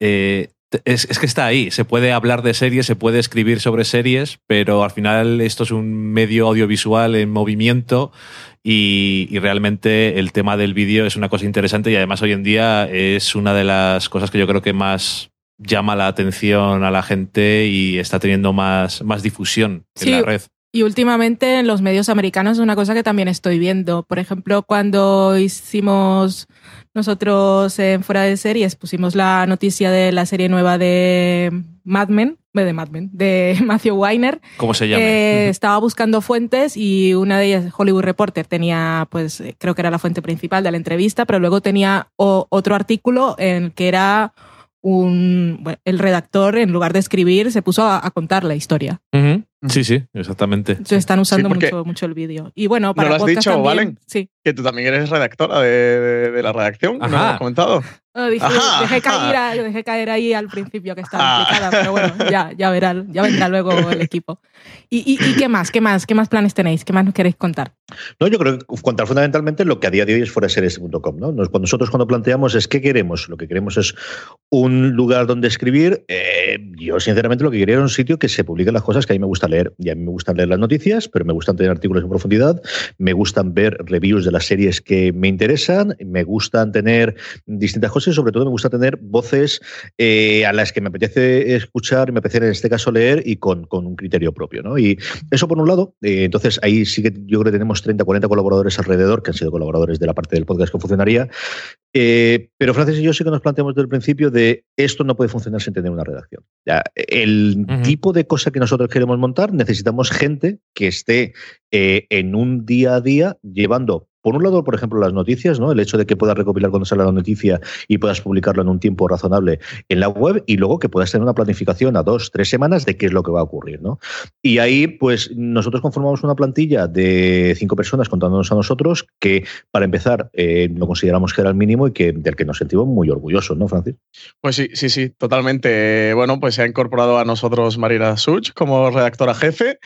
Speaker 2: eh, es, que está ahí. Se puede hablar de series, se puede escribir sobre series, pero al final esto es un medio audiovisual en movimiento y, realmente el tema del vídeo es una cosa interesante y además hoy en día es una de las cosas que yo creo que más llama la atención a la gente y está teniendo más, más difusión en la red.
Speaker 1: Y últimamente en los medios americanos es una cosa que también estoy viendo. Por ejemplo, cuando hicimos nosotros en Fuera de Series, pusimos la noticia de la serie nueva de Mad Men, de Mad Men, de Matthew Weiner.
Speaker 2: ¿Cómo se llama?
Speaker 1: Eh, estaba buscando fuentes y una de ellas, Hollywood Reporter, tenía, pues creo que era la fuente principal de la entrevista, pero luego tenía otro artículo en que era un, el redactor, en lugar de escribir, se puso a, contar la historia.
Speaker 2: Sí, sí, exactamente.
Speaker 1: están usando mucho, mucho el vídeo. Y bueno, para
Speaker 5: ¿No lo has dicho, Valen? Sí. Que tú también eres redactora de, la redacción, ¿no lo has comentado?
Speaker 1: dejé, caer, caer, ahí al principio que estaba implicada, pero bueno, ya, ya, verá, ya vendrá luego el equipo. ¿Y, qué más? ¿Qué más? ¿Qué más planes tenéis? ¿Qué más nos queréis contar?
Speaker 4: No, yo creo que contar fundamentalmente lo que a día de hoy es foraseries.com. ¿no? Nosotros cuando planteamos es qué queremos, lo que queremos es un lugar donde escribir. Eh, yo sinceramente lo que quería era un sitio que se publiquen las cosas que a mí me gusta leer. Y a mí me gustan leer las noticias, pero me gustan tener artículos en profundidad, me gustan ver reviews de las series que me interesan, me gustan tener distintas cosas y sobre todo me gusta tener voces eh, a las que me apetece escuchar, me apetece en este caso leer y con, un criterio propio. ¿no? Y eso por un lado, eh, entonces ahí sí que yo creo que tenemos 30, 40 colaboradores alrededor que han sido colaboradores de la parte del podcast que funcionaría. Eh, pero Francis y yo sí que nos planteamos desde el principio de esto no puede funcionar sin tener una redacción. el tipo de cosa que nosotros queremos montar necesitamos gente que esté en un día a día llevando por un lado, por ejemplo, las noticias, ¿no? El hecho de que puedas recopilar cuando sale la noticia y puedas publicarlo en un tiempo razonable en la web y luego que puedas tener una planificación a dos, tres semanas de qué es lo que va a ocurrir, ¿no? Y ahí, pues, nosotros conformamos una plantilla de cinco personas contándonos a nosotros que, para empezar, eh, lo consideramos que era el mínimo y que del que nos sentimos muy orgullosos, ¿no, Francis?
Speaker 5: Pues sí, sí, sí, totalmente. Bueno, pues se ha incorporado a nosotros Marina Such como redactora jefe,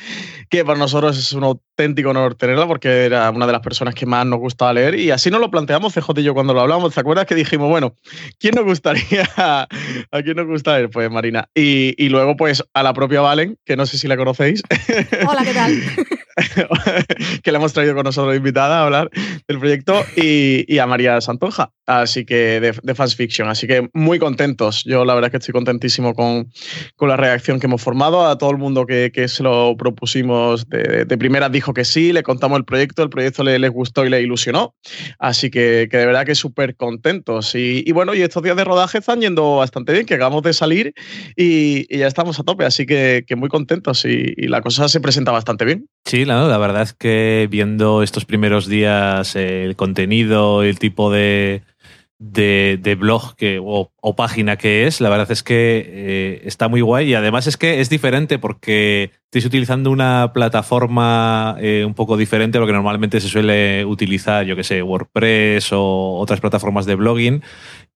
Speaker 5: que para nosotros es un auténtico honor tenerla porque era una de las personas que más nos gustaba leer y así nos lo planteamos CJ y yo cuando lo hablamos. ¿Te acuerdas que dijimos, bueno, ¿quién nos gustaría? ¿A quién nos gusta leer? Pues Marina. Y, y luego pues a la propia Valen, que no sé si la conocéis.
Speaker 1: Hola, ¿qué tal?
Speaker 5: que la hemos traído con nosotros invitada a hablar del proyecto y, y a María Santonja, así que de, de, Fans Fiction. Así que muy contentos. Yo la verdad es que estoy contentísimo con, con la reacción que hemos formado. A todo el mundo que, que se lo propusimos de, de, primera dijo que sí, le contamos el proyecto, el proyecto le, les gustó y le ilusionó. Así que, que de verdad que súper contentos. Y, y, bueno, y estos días de rodaje están yendo bastante bien, que acabamos de salir y, y ya estamos a tope. Así que, que muy contentos y, y la cosa se presenta bastante bien.
Speaker 2: Sí, la, la verdad es que viendo estos primeros días el contenido, el tipo de, de, blog que, o, página que es, la verdad es que eh, está muy guay. Y además es que es diferente porque estáis utilizando una plataforma eh, un poco diferente a lo que normalmente se suele utilizar, yo que sé, WordPress o otras plataformas de blogging.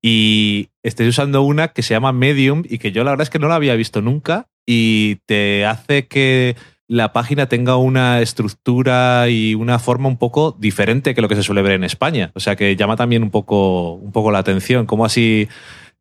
Speaker 2: Y estáis usando una que se llama Medium y que yo la verdad es que no la había visto nunca y te hace que la página tenga una estructura y una forma un poco diferente que lo que se suele ver en España. O sea que llama también un poco, un poco la atención. ¿Cómo así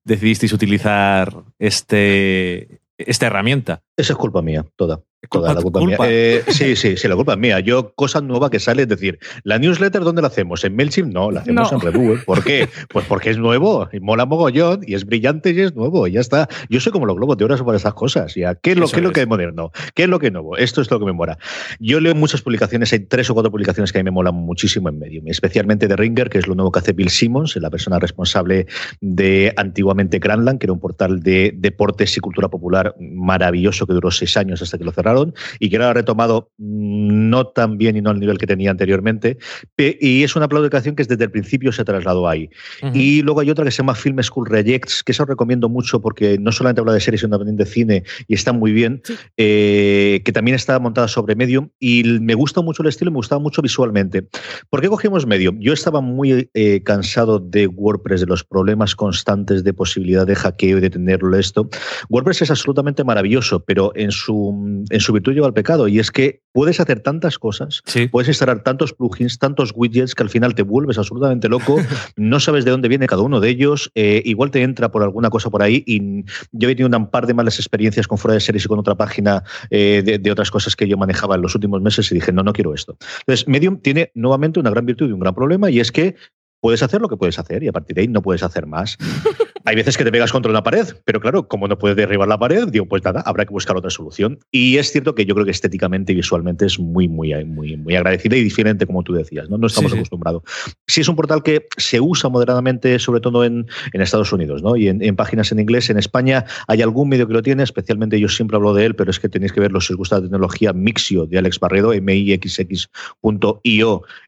Speaker 2: decidisteis utilizar este, esta herramienta?
Speaker 4: Esa es culpa mía, toda. Toda la culpa, mía. Eh, sí, sí, sí, la culpa es mía. Yo, cosa nueva que sale, es decir, ¿la newsletter dónde la hacemos? ¿En MailChimp? No, la hacemos en Redbubble. ¿Por qué? Pues porque es nuevo, y mola mogollón, y es brillante y es nuevo, y ya está. Yo soy como los globos de horas sobre esas cosas. ¿ya? ¿Qué es lo, ¿qué es lo que es moderno? ¿Qué es lo que es nuevo? Esto es lo que me mola. Yo leo muchas publicaciones, hay tres o cuatro publicaciones que a mí me molan muchísimo en Medium, especialmente de Ringer, que es lo nuevo que hace Bill Simmons, la persona responsable de antiguamente Grandland, que era un portal de deportes y cultura popular maravilloso que duró seis años hasta que lo cerraron, y que era retomado mm, no tan bien y no al nivel que tenía anteriormente. Y es una publicación que desde el principio se trasladó ahí. Y luego hay otra que se llama Film School Rejects, que eso recomiendo mucho porque no solamente habla de series, sino también de cine y está muy bien, eh, que también está montada sobre Medium y me gusta mucho el estilo y me gustaba mucho visualmente. ¿Por qué cogimos Medium? Yo estaba muy eh, cansado de WordPress, de los problemas constantes de posibilidad de hackeo y de tenerlo esto. WordPress es absolutamente maravilloso, pero en su, en su virtud lleva el pecado, y es que puedes hacer tantas cosas, puedes instalar tantos plugins, tantos widgets, que al final te vuelves absolutamente loco, no sabes de dónde viene cada uno de ellos, eh, igual te entra por alguna cosa por ahí, y yo he tenido un par de malas experiencias con fuera de series y con otra página eh, de, otras cosas que yo manejaba en los últimos meses y dije, no, no quiero esto. Entonces, Medium tiene nuevamente una gran virtud y un gran problema, y es que puedes hacer lo que puedes hacer y a partir de ahí no puedes hacer más. Hay veces que te pegas contra una pared, pero claro, como no puedes derribar la pared, digo, pues nada, habrá que buscar otra solución. Y es cierto que yo creo que estéticamente y visualmente es muy, muy, muy, muy agradecida y diferente, como tú decías, ¿no? No estamos acostumbrados. Sí. es un portal que se usa moderadamente, sobre todo en, en Estados Unidos, ¿no? Y en, páginas en inglés. En España hay algún medio que lo tiene, especialmente yo siempre hablo de él, pero es que tenéis que verlo si os gusta la tecnología Mixio de Alex Barredo, mixx.io.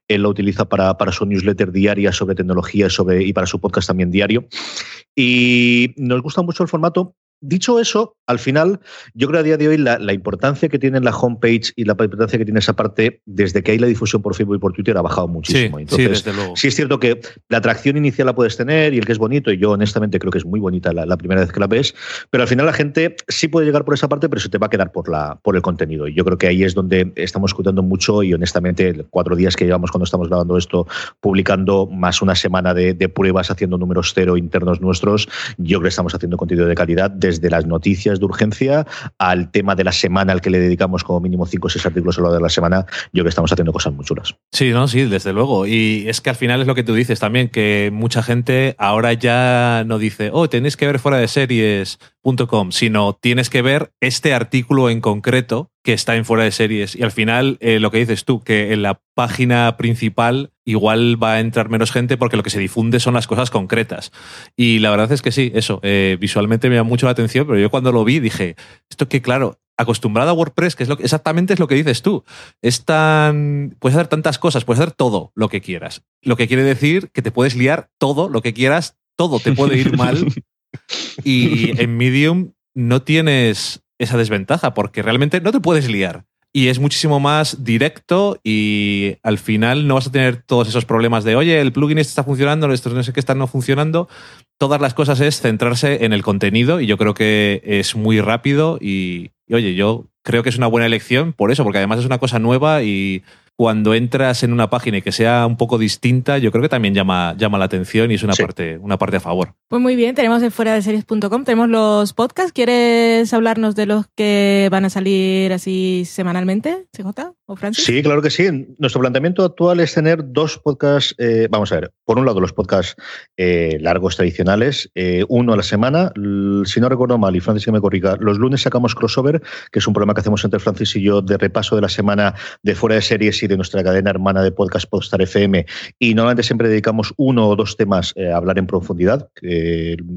Speaker 4: Él lo utiliza para, para su newsletter diaria sobre tecnología sobre, y para su podcast también diario. Y nos gusta mucho el formato Dicho eso, al final, yo creo a día de hoy la, importancia que tiene la homepage y la importancia que tiene esa parte, desde que hay la difusión por Facebook y por Twitter, ha bajado muchísimo.
Speaker 2: Sí, Entonces, sí,
Speaker 4: sí es cierto que la atracción inicial la puedes tener y el que es bonito, y yo honestamente creo que es muy bonita la, primera vez que la ves, pero al final la gente sí puede llegar por esa parte, pero se te va a quedar por, la, por el contenido. Y yo creo que ahí es donde estamos escuchando mucho y honestamente, cuatro días que llevamos cuando estamos grabando esto, publicando más una semana de, de pruebas, haciendo números cero internos nuestros, yo creo que estamos haciendo contenido de calidad desde las noticias de urgencia al tema de la semana al que le dedicamos como mínimo cinco o seis artículos a lo de la semana, yo que estamos haciendo cosas muy chulas.
Speaker 2: Sí, no, sí, desde luego. Y es que al final es lo que tú dices también, que mucha gente ahora ya no dice, oh, tenéis que ver fuera de series.com, sino tienes que ver este artículo en concreto que está en fuera de series. Y al final, eh, lo que dices tú, que en la página principal igual va a entrar menos gente porque lo que se difunde son las cosas concretas. Y la verdad es que sí, eso, eh, visualmente me da mucho la atención, pero yo cuando lo vi dije, esto que claro, acostumbrado a WordPress, que es lo que, exactamente es lo que dices tú. Es tan, puedes hacer tantas cosas, puedes hacer todo lo que quieras. Lo que quiere decir que te puedes liar todo lo que quieras, todo te puede ir mal. y en Medium no tienes esa desventaja, porque realmente no te puedes liar. Y es muchísimo más directo y al final no vas a tener todos esos problemas de, oye, el plugin este está funcionando, esto no sé qué está no funcionando. Todas las cosas es centrarse en el contenido y yo creo que es muy rápido y, y oye, yo creo que es una buena elección por eso, porque además es una cosa nueva y cuando entras en una página y que sea un poco distinta, yo creo que también llama, llama la atención y es una, parte, una parte a favor.
Speaker 1: Pues muy bien, tenemos en fuera de series.com, tenemos los podcasts. ¿Quieres hablarnos de los que van a salir así semanalmente, CJ o Francis?
Speaker 4: Sí, claro que sí. Nuestro planteamiento actual es tener dos podcasts, eh, vamos a ver, por un lado los podcasts eh, largos tradicionales, eh, uno a la semana. Si no recuerdo mal, y Francis que me corrija, los lunes sacamos Crossover, que es un programa que hacemos entre Francis y yo de repaso de la semana de fuera de series y de nuestra cadena hermana de podcast Podstar FM y normalmente siempre dedicamos uno o dos temas eh, a hablar en profundidad.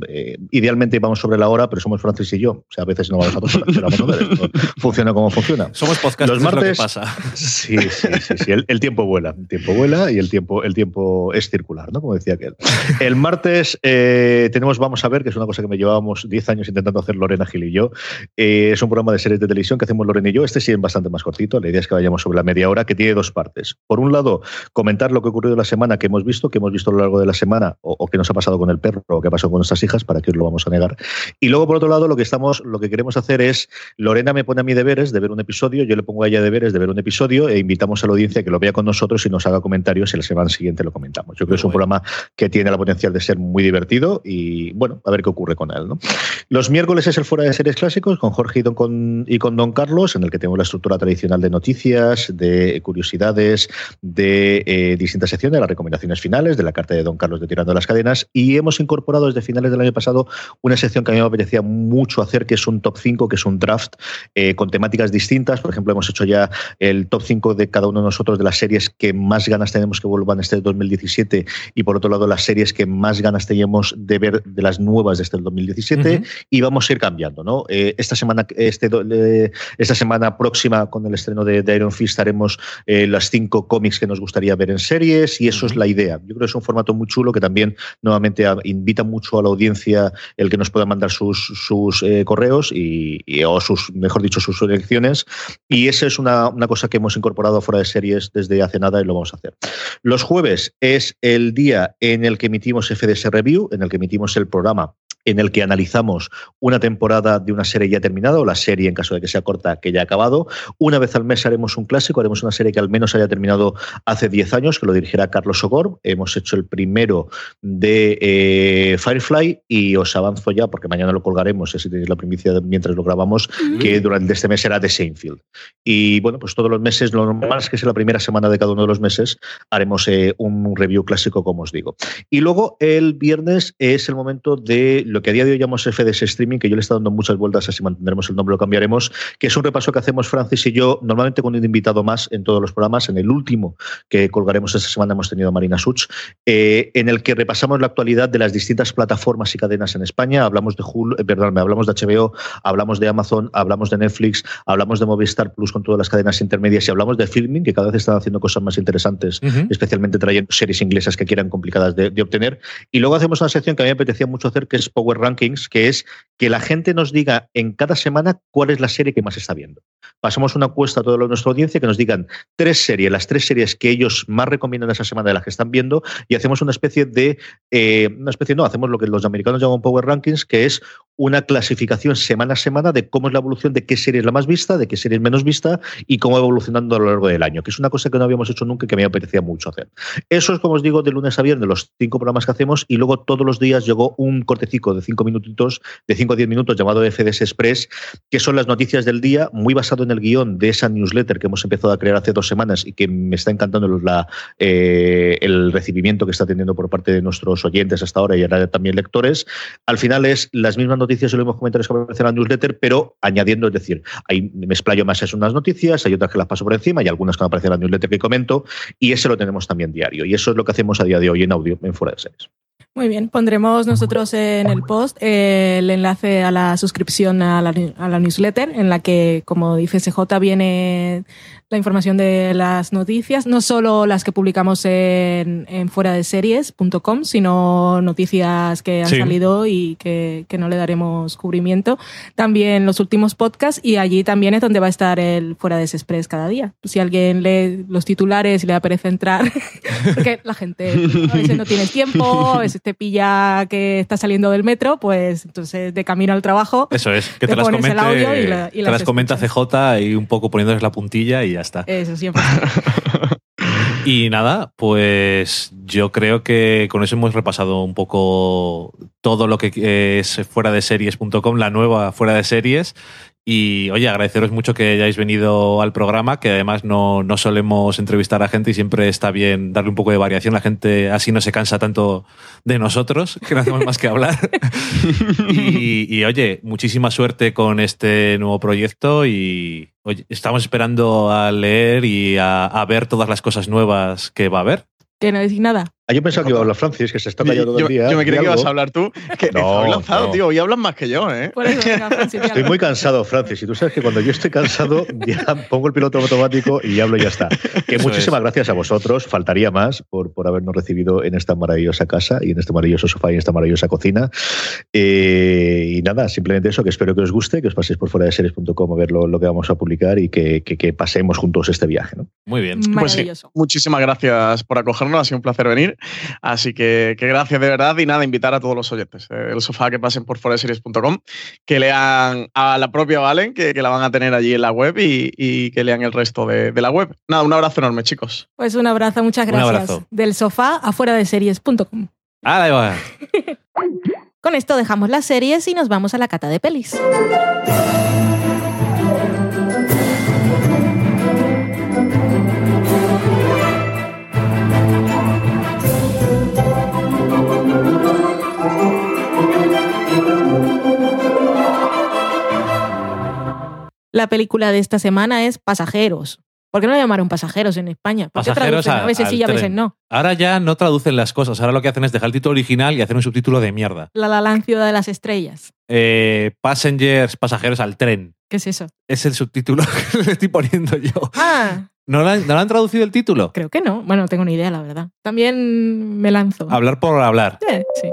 Speaker 4: Eh, idealmente vamos sobre la hora, pero somos Francis y yo. O sea, a veces no vamos a dos pero vamos a ver, funciona como funciona.
Speaker 2: Somos podcast, Los martes, es lo que pasa.
Speaker 4: Sí, sí, sí, sí. El, tiempo vuela, el tiempo vuela y el tiempo, el tiempo es circular, ¿no? Como decía aquel. El martes eh, tenemos Vamos a ver, que es una cosa que me llevábamos 10 años intentando hacer Lorena Gil y yo. es un programa de series de televisión que hacemos Lorena y yo. Este sí es bastante más cortito. La idea es que vayamos sobre la media hora, que tiene dos partes. Por un lado, comentar lo que ha ocurrido la semana que hemos visto, que hemos visto a lo largo de la semana, o, que nos ha pasado con el perro, o que pasado con nuestras hijas, para que os lo vamos a negar. Y luego, por otro lado, lo que estamos, lo que queremos hacer es, Lorena me pone a mí deberes de ver un episodio, yo le pongo a ella deberes de ver un episodio e invitamos a la audiencia que lo vea con nosotros y nos haga comentarios y la semana siguiente lo comentamos. Yo creo que es un programa que tiene la potencial de ser muy divertido y, bueno, a ver qué ocurre con él. Los miércoles es el Fuera de Series Clásicos con Jorge y, con, y con Don Carlos, en el que tenemos la estructura tradicional de noticias, de curiosidades, de eh, distintas secciones, las recomendaciones finales, de la carta de Don Carlos de Tirando las Cadenas, y hemos incorporado desde finales del año pasado una sección que a mí me apetecía mucho hacer, que es un top 5, que es un draft eh, con temáticas distintas. Por ejemplo, hemos hecho ya el top 5 de cada uno de nosotros de las series que más ganas tenemos que vuelvan este 2017 y por otro lado las series que más ganas teníamos de ver de las nuevas de este 2017 y vamos a ir cambiando. ¿no? Eh, esta, semana, este, esta semana próxima con el estreno de, Iron Fist haremos las cinco cómics que nos gustaría ver en series y eso es la idea. Yo creo que es un formato muy chulo que también nuevamente invita mucho a la audiencia el que nos pueda mandar sus, sus eh, correos y, o sus, mejor dicho, sus elecciones. Y esa es una, una cosa que hemos incorporado fuera de series desde hace nada y lo vamos a hacer. Los jueves es el día en el que emitimos FDS Review, en el que emitimos el programa en el que analizamos una temporada de una serie ya terminada o la serie, en caso de que sea corta, que ya ha acabado. Una vez al mes haremos un clásico, haremos una serie que al menos haya terminado hace 10 años, que lo dirigirá Carlos Sogor. Hemos hecho el primero de eh, Firefly y os avanzo ya, porque mañana lo colgaremos, si tenéis la primicia mientras lo grabamos, que durante este mes será de Seinfeld. Y bueno, pues todos los meses, lo normal es que sea la primera semana de cada uno de los meses, haremos eh, un review clásico, como os digo. Y luego el viernes es el momento de lo que a día de hoy llamamos FDS Streaming, que yo le estado dando muchas vueltas, así mantendremos el nombre, lo cambiaremos, que es un repaso que hacemos Francis y yo, normalmente con un invitado más en todos los programas. En el último que colgaremos esta semana hemos tenido a Marina Such, eh, en el que repasamos la actualidad de las distintas plataformas y cadenas en España. Hablamos de Hulu, eh, perdón, hablamos de HBO, hablamos de Amazon, hablamos de Netflix, hablamos de Movistar Plus con todas las cadenas intermedias y hablamos de filming, que cada vez están haciendo cosas más interesantes, especialmente trayendo series inglesas que quieran complicadas de, de obtener. Y luego hacemos una sección que a mí me apetecía mucho hacer, que es Power Rankings, que es que la gente nos diga en cada semana cuál es la serie que más está viendo. Pasamos una encuesta a toda nuestra audiencia que nos digan tres series, las tres series que ellos más recomiendan esa semana de las que están viendo, y hacemos una especie de, eh, una especie, no, hacemos lo que los americanos llaman Power Rankings, que es una clasificación semana a semana de cómo es la evolución de qué serie es la más vista, de qué serie es menos vista y cómo va evolucionando a lo largo del año, que es una cosa que no habíamos hecho nunca y que me apetecía mucho hacer. Eso es, como os digo, de lunes a viernes, los cinco programas que hacemos, y luego todos los días llegó un cortecico de cinco minutitos, de cinco a diez minutos, llamado FDS Express, que son las noticias del día, muy basado en el guion de esa newsletter que hemos empezado a crear hace dos semanas y que me está encantando la, eh, el recibimiento que está teniendo por parte de nuestros oyentes hasta ahora y ahora también lectores. Al final es las mismas noticias y los mismos que en la newsletter, pero añadiendo, es decir, ahí me explayo más en unas noticias, hay otras que las paso por encima y algunas que me aparecen en la newsletter que comento, y ese lo tenemos también diario. Y eso es lo que hacemos a día de hoy en audio en Fuera de Series.
Speaker 1: Muy bien, pondremos nosotros en el post el enlace a la suscripción a la, a la, newsletter, en la que, como dice CJ, viene la información de las noticias, no solo las que publicamos en, en fuera de series.com, sino noticias que han sí. salido y que, que, no le daremos cubrimiento. También los últimos podcasts y allí también es donde va a estar el fuera de Express cada día. Si alguien lee los titulares y le da pereza entrar, porque la gente a veces no tiene tiempo, a veces te pilla que está saliendo del metro, pues entonces de camino al trabajo.
Speaker 2: Eso es, que te, te las comente, el audio y, la, y te las, las comenta CJ y un poco poniéndoles la puntilla y ya está.
Speaker 1: Eso siempre.
Speaker 2: y nada, pues yo creo que con eso hemos repasado un poco todo lo que es fuera de series.com, la nueva fuera de series. Y oye, agradeceros mucho que hayáis venido al programa, que además no, no, solemos entrevistar a gente y siempre está bien darle un poco de variación. La gente así no se cansa tanto de nosotros, que no hacemos más que hablar. y, y, oye, muchísima suerte con este nuevo proyecto y oye, estamos esperando a leer y a, a ver todas las cosas nuevas que va a haber.
Speaker 1: Que no decís nada.
Speaker 4: Ah, yo pensaba que iba a hablar Francis, que se está callando todo el día.
Speaker 5: Yo me creí que ibas a hablar tú. Que no, lanzado, no. tío. Hoy hablan más que yo, ¿eh?
Speaker 1: Por eso, venga, Francis,
Speaker 4: estoy muy cansado, Francis. Y tú sabes que cuando yo estoy cansado, ya pongo el piloto automático y hablo y ya está. Que eso muchísimas es. gracias a vosotros. Faltaría más por, por habernos recibido en esta maravillosa casa y en este maravilloso sofá y en esta maravillosa cocina. Eh, y nada, simplemente eso, que espero que os guste, que os paséis por fuera de series.com a ver lo, lo, que vamos a publicar y que, que, que, pasemos juntos este viaje. ¿no?
Speaker 2: Muy bien.
Speaker 5: Pues sí, muchísimas gracias por acogernos. Ha sido un placer venir. Así que, que, gracias de verdad y nada, invitar a todos los oyentes, eh, el sofá que pasen por foreseries.com, que lean a la propia Valen, que, que, la van a tener allí en la web y, y que lean el resto de, de, la web. Nada, un abrazo enorme, chicos.
Speaker 1: Pues un abrazo, muchas gracias.
Speaker 2: Abrazo.
Speaker 1: Del sofá a fuera de series.com.
Speaker 2: Ah, va.
Speaker 1: Con esto dejamos las series y nos vamos a la cata de pelis. La película de esta semana es Pasajeros. ¿Por qué no la llamaron pasajeros en España? ¿Por
Speaker 2: pasajeros
Speaker 1: a, a, veces sí y a veces no?
Speaker 2: Ahora ya no traducen las cosas. Ahora lo que hacen es dejar el título original y hacer un subtítulo de mierda.
Speaker 1: La La Land Ciudad de las Estrellas.
Speaker 2: Eh, passengers, pasajeros al tren.
Speaker 1: ¿Qué es eso?
Speaker 2: Es el subtítulo que le estoy poniendo yo.
Speaker 1: Ah.
Speaker 2: ¿No lo, han, ¿No lo han traducido el título?
Speaker 1: Creo que no. Bueno, no tengo ni idea, la verdad. También me lanzo.
Speaker 2: Hablar por hablar.
Speaker 1: Eh, sí.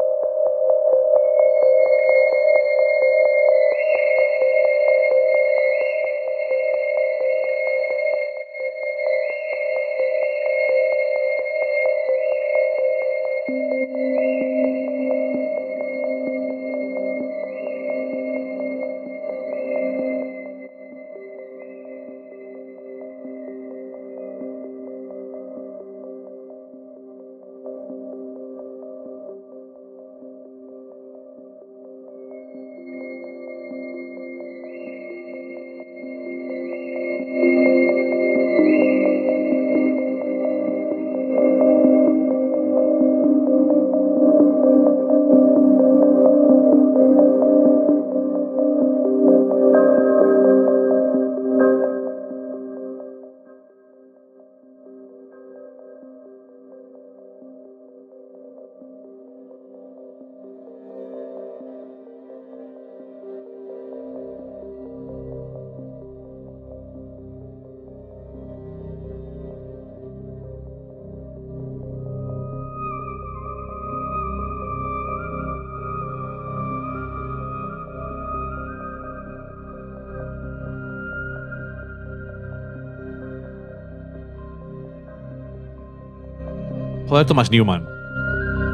Speaker 2: Joder, Thomas Newman.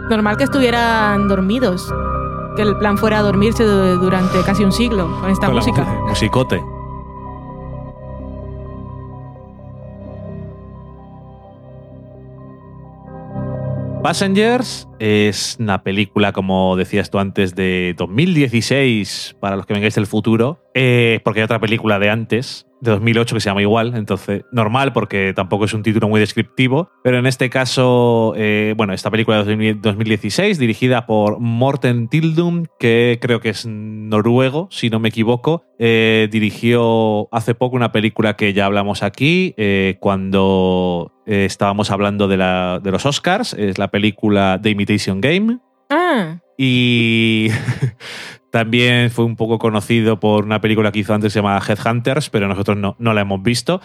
Speaker 1: Normal que estuvieran dormidos. Que el plan fuera dormirse durante casi un siglo con esta música.
Speaker 2: musicote. Passengers es una película, como decías tú antes, de 2016, para los que vengáis del futuro, eh, porque hay otra película de antes, de 2008 que se llama igual, entonces normal porque tampoco es un título muy descriptivo, pero en este caso, eh, bueno, esta película de 2016 dirigida por Morten Tildum, que creo que es noruego, si no me equivoco, eh, dirigió hace poco una película que ya hablamos aquí, eh, cuando estábamos hablando de, la, de los Oscars, es la película The Imitation Game.
Speaker 1: Ah.
Speaker 2: Y También fue un poco conocido por una película que hizo antes se llama Headhunters, pero nosotros no, la hemos visto.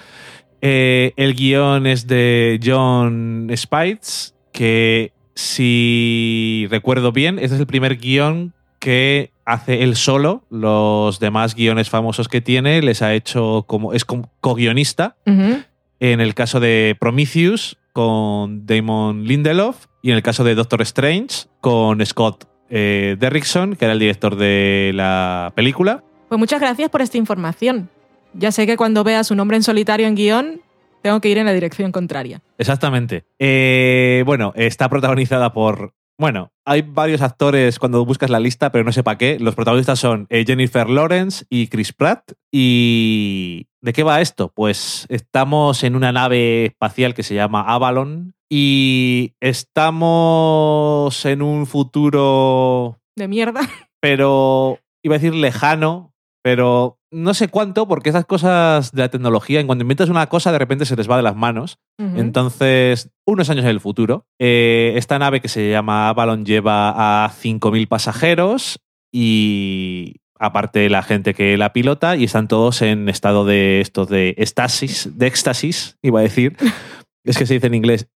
Speaker 2: Eh, el guion es de John Spites, que si recuerdo bien, este es el primer guion que hace él solo. Los demás guiones famosos que tiene les ha hecho como. es co-guionista. En el caso de Prometheus, con Damon Lindelof. Y en el caso de Doctor Strange, con Scott eh, Derrickson, que era el director de la película.
Speaker 1: Pues muchas gracias por esta información. Ya sé que cuando vea su nombre en solitario en guion, tengo que ir en la dirección contraria.
Speaker 2: Exactamente. Eh, bueno, está protagonizada por. Bueno, hay varios actores cuando buscas la lista, pero no sé para qué. Los protagonistas son eh, Jennifer Lawrence y Chris Pratt. ¿Y de qué va esto? Pues estamos en una nave espacial que se llama Avalon, y estamos en un futuro...
Speaker 1: De mierda.
Speaker 2: Pero, iba a decir lejano, pero no sé cuánto, porque esas cosas de la tecnología, en cuanto inventas una cosa, de repente se les va de las manos. Entonces, unos años en el futuro, eh, esta nave que se llama Avalon lleva a 5.000 pasajeros y aparte la gente que la pilota y están todos en estado de estos de estasis, de éxtasis, iba a decir, es que se dice en inglés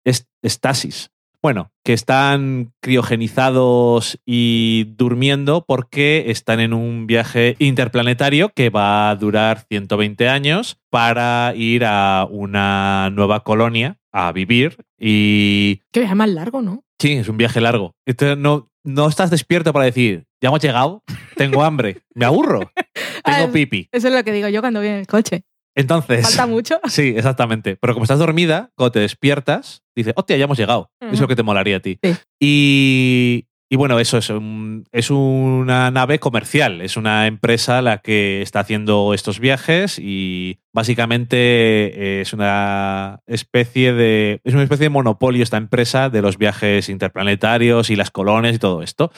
Speaker 2: estasis. Bueno, que están criogenizados y durmiendo porque están en un viaje interplanetario que va a durar 120 años para ir a una nueva colonia a vivir y...
Speaker 1: Qué viaje más largo, ¿no?
Speaker 2: Sí, es un viaje largo. Entonces, no, no estás despierto para decir, ya hemos llegado, tengo hambre, me aburro, tengo pipi.
Speaker 1: Eso es lo que digo yo cuando voy en el coche.
Speaker 2: Entonces.
Speaker 1: ¿Falta mucho?
Speaker 2: Sí, exactamente. Pero como estás dormida, cuando te despiertas, dices, hostia, ya hemos llegado. Eso es lo que te molaría a ti. Y, y, bueno, eso es, es una nave comercial. Es una empresa la que está haciendo estos viajes y básicamente es una especie de. Es una especie de monopolio esta empresa de los viajes interplanetarios y las colonias y todo esto.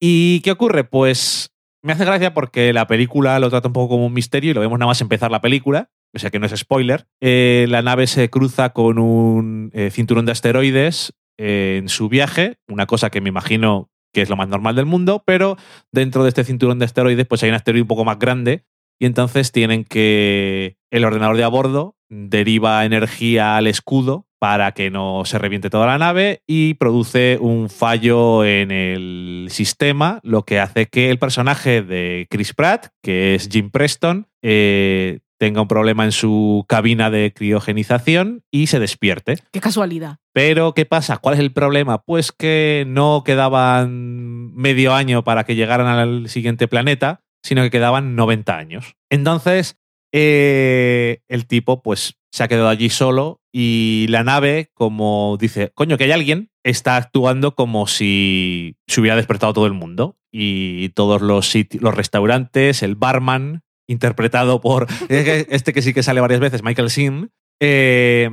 Speaker 2: ¿Y qué ocurre? Pues me hace gracia porque la película lo trata un poco como un misterio y lo vemos nada más empezar la película, o sea que no es spoiler. Eh, la nave se cruza con un eh, cinturón de asteroides eh, en su viaje, una cosa que me imagino que es lo más normal del mundo, pero dentro de este cinturón de asteroides pues hay un asteroide un poco más grande y entonces tienen que el ordenador de a bordo deriva energía al escudo para que no se reviente toda la nave y produce un fallo en el sistema, lo que hace que el personaje de Chris Pratt, que es Jim Preston, eh, tenga un problema en su cabina de criogenización y se despierte.
Speaker 1: Qué casualidad.
Speaker 2: Pero, ¿qué pasa? ¿Cuál es el problema? Pues que no quedaban medio año para que llegaran al siguiente planeta, sino que quedaban 90 años. Entonces, eh, el tipo pues se ha quedado allí solo y la nave, como dice, coño, que hay alguien, está actuando como si se hubiera despertado todo el mundo. Y todos los, los restaurantes, el barman, interpretado por este que sí que sale varias veces, Michael Sim, eh,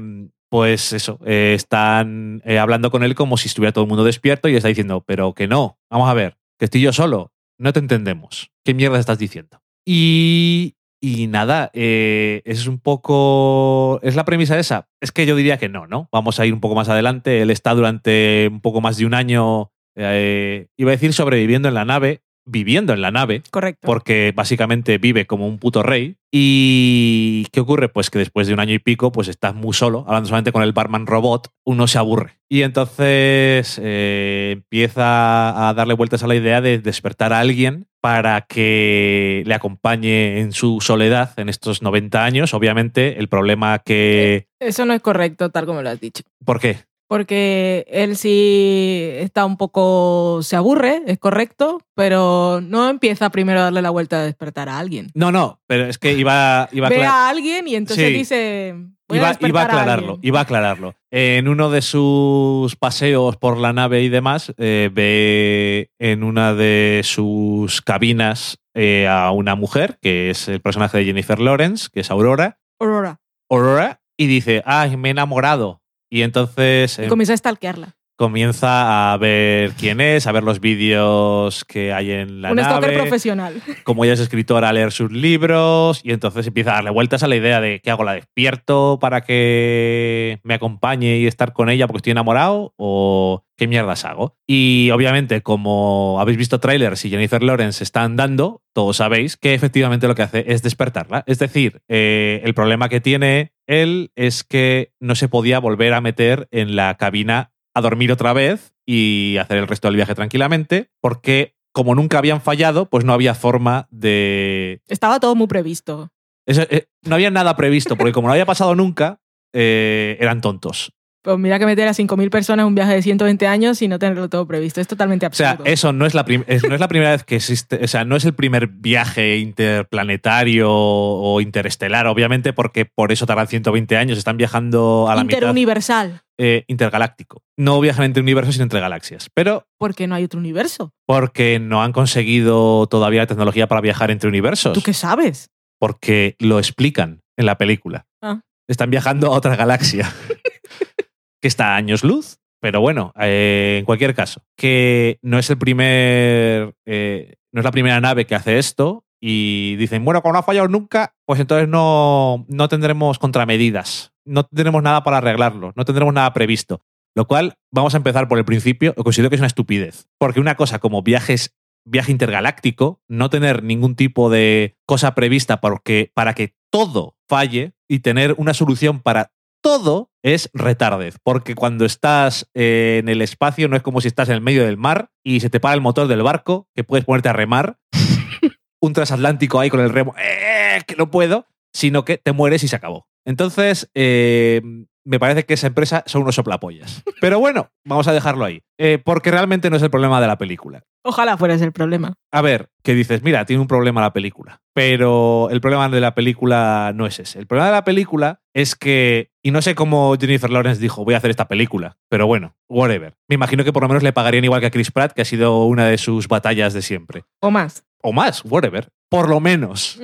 Speaker 2: pues eso, eh, están hablando con él como si estuviera todo el mundo despierto y está diciendo, pero que no, vamos a ver, que estoy yo solo, no te entendemos, ¿qué mierda estás diciendo? Y y nada, eh, es un poco. ¿Es la premisa esa? Es que yo diría que no, ¿no? Vamos a ir un poco más adelante. Él está durante un poco más de un año, eh, iba a decir sobreviviendo en la nave, viviendo en la nave.
Speaker 1: Correcto.
Speaker 2: Porque básicamente vive como un puto rey. ¿Y qué ocurre? Pues que después de un año y pico, pues estás muy solo, hablando solamente con el barman robot, uno se aburre. Y entonces eh, empieza a darle vueltas a la idea de despertar a alguien para que le acompañe en su soledad en estos 90 años. Obviamente, el problema que...
Speaker 1: Eso no es correcto, tal como lo has dicho.
Speaker 2: ¿Por qué?
Speaker 1: Porque él sí está un poco, se aburre, es correcto, pero no empieza primero a darle la vuelta a despertar a alguien.
Speaker 2: No, no, pero es que iba, iba
Speaker 1: Ve a alguien y entonces dice...
Speaker 2: iba, a aclararlo, iba a aclararlo. En uno de sus paseos por la nave y demás, eh, ve en una de sus cabinas eh, a una mujer, que es el personaje de Jennifer Lawrence, que es Aurora.
Speaker 1: Aurora.
Speaker 2: Aurora, y dice, ay, me he enamorado. Y entonces...
Speaker 1: Y comienza a stalkearla.
Speaker 2: Comienza a ver quién es, a ver los vídeos que hay en la
Speaker 1: Un
Speaker 2: nave.
Speaker 1: Stalker profesional.
Speaker 2: Como ella es escritora, a leer sus libros y entonces empieza a darle vueltas a la idea de ¿qué hago? ¿La despierto para que me acompañe y estar con ella porque estoy enamorado? ¿O qué mierdas hago? Y obviamente, como habéis visto trailers y Jennifer Lawrence está andando, todos sabéis que efectivamente lo que hace es despertarla. Es decir, eh, el problema que tiene él es que no se podía volver a meter en la cabina a dormir otra vez y hacer el resto del viaje tranquilamente, porque como nunca habían fallado, pues no había forma de...
Speaker 1: Estaba todo muy previsto.
Speaker 2: Eh, no había nada previsto, porque como no había pasado nunca, eh, eran tontos.
Speaker 1: Pues mira que meter a 5.000 personas en un viaje de 120 años y no tenerlo todo previsto. Es totalmente absurdo.
Speaker 2: O sea, eso no es, la no es la primera vez que existe. O sea, no es el primer viaje interplanetario o interestelar, obviamente, porque por eso tardan 120 años. Están viajando a la
Speaker 1: Interuniversal.
Speaker 2: Eh, intergaláctico. No viajan entre universos, sino entre galaxias. Pero.
Speaker 1: ¿Por qué no hay otro universo?
Speaker 2: Porque no han conseguido todavía la tecnología para viajar entre universos.
Speaker 1: ¿Tú qué sabes?
Speaker 2: Porque lo explican en la película.
Speaker 1: Ah.
Speaker 2: Están viajando a otra galaxia. que está a años luz. Pero bueno, eh, en cualquier caso, que no es el primer. Eh, no es la primera nave que hace esto. Y dicen, bueno, como no ha fallado nunca, pues entonces no, no tendremos contramedidas. No tendremos nada para arreglarlo. No tendremos nada previsto. Lo cual, vamos a empezar por el principio. Considero que es una estupidez. Porque una cosa como viajes viaje intergaláctico, no tener ningún tipo de cosa prevista porque, para que todo falle y tener una solución para todo es retardez, porque cuando estás eh, en el espacio no es como si estás en el medio del mar y se te para el motor del barco, que puedes ponerte a remar, un transatlántico ahí con el remo, ¡eh, que no puedo, sino que te mueres y se acabó. Entonces, eh, me parece que esa empresa son unos soplapollas. Pero bueno, vamos a dejarlo ahí. Eh, porque realmente no es el problema de la película.
Speaker 1: Ojalá fuera ese el problema.
Speaker 2: A ver, que dices, mira, tiene un problema la película. Pero el problema de la película no es ese. El problema de la película es que, y no sé cómo Jennifer Lawrence dijo, voy a hacer esta película, pero bueno, whatever. Me imagino que por lo menos le pagarían igual que a Chris Pratt, que ha sido una de sus batallas de siempre.
Speaker 1: O más.
Speaker 2: O más, whatever. Por lo menos.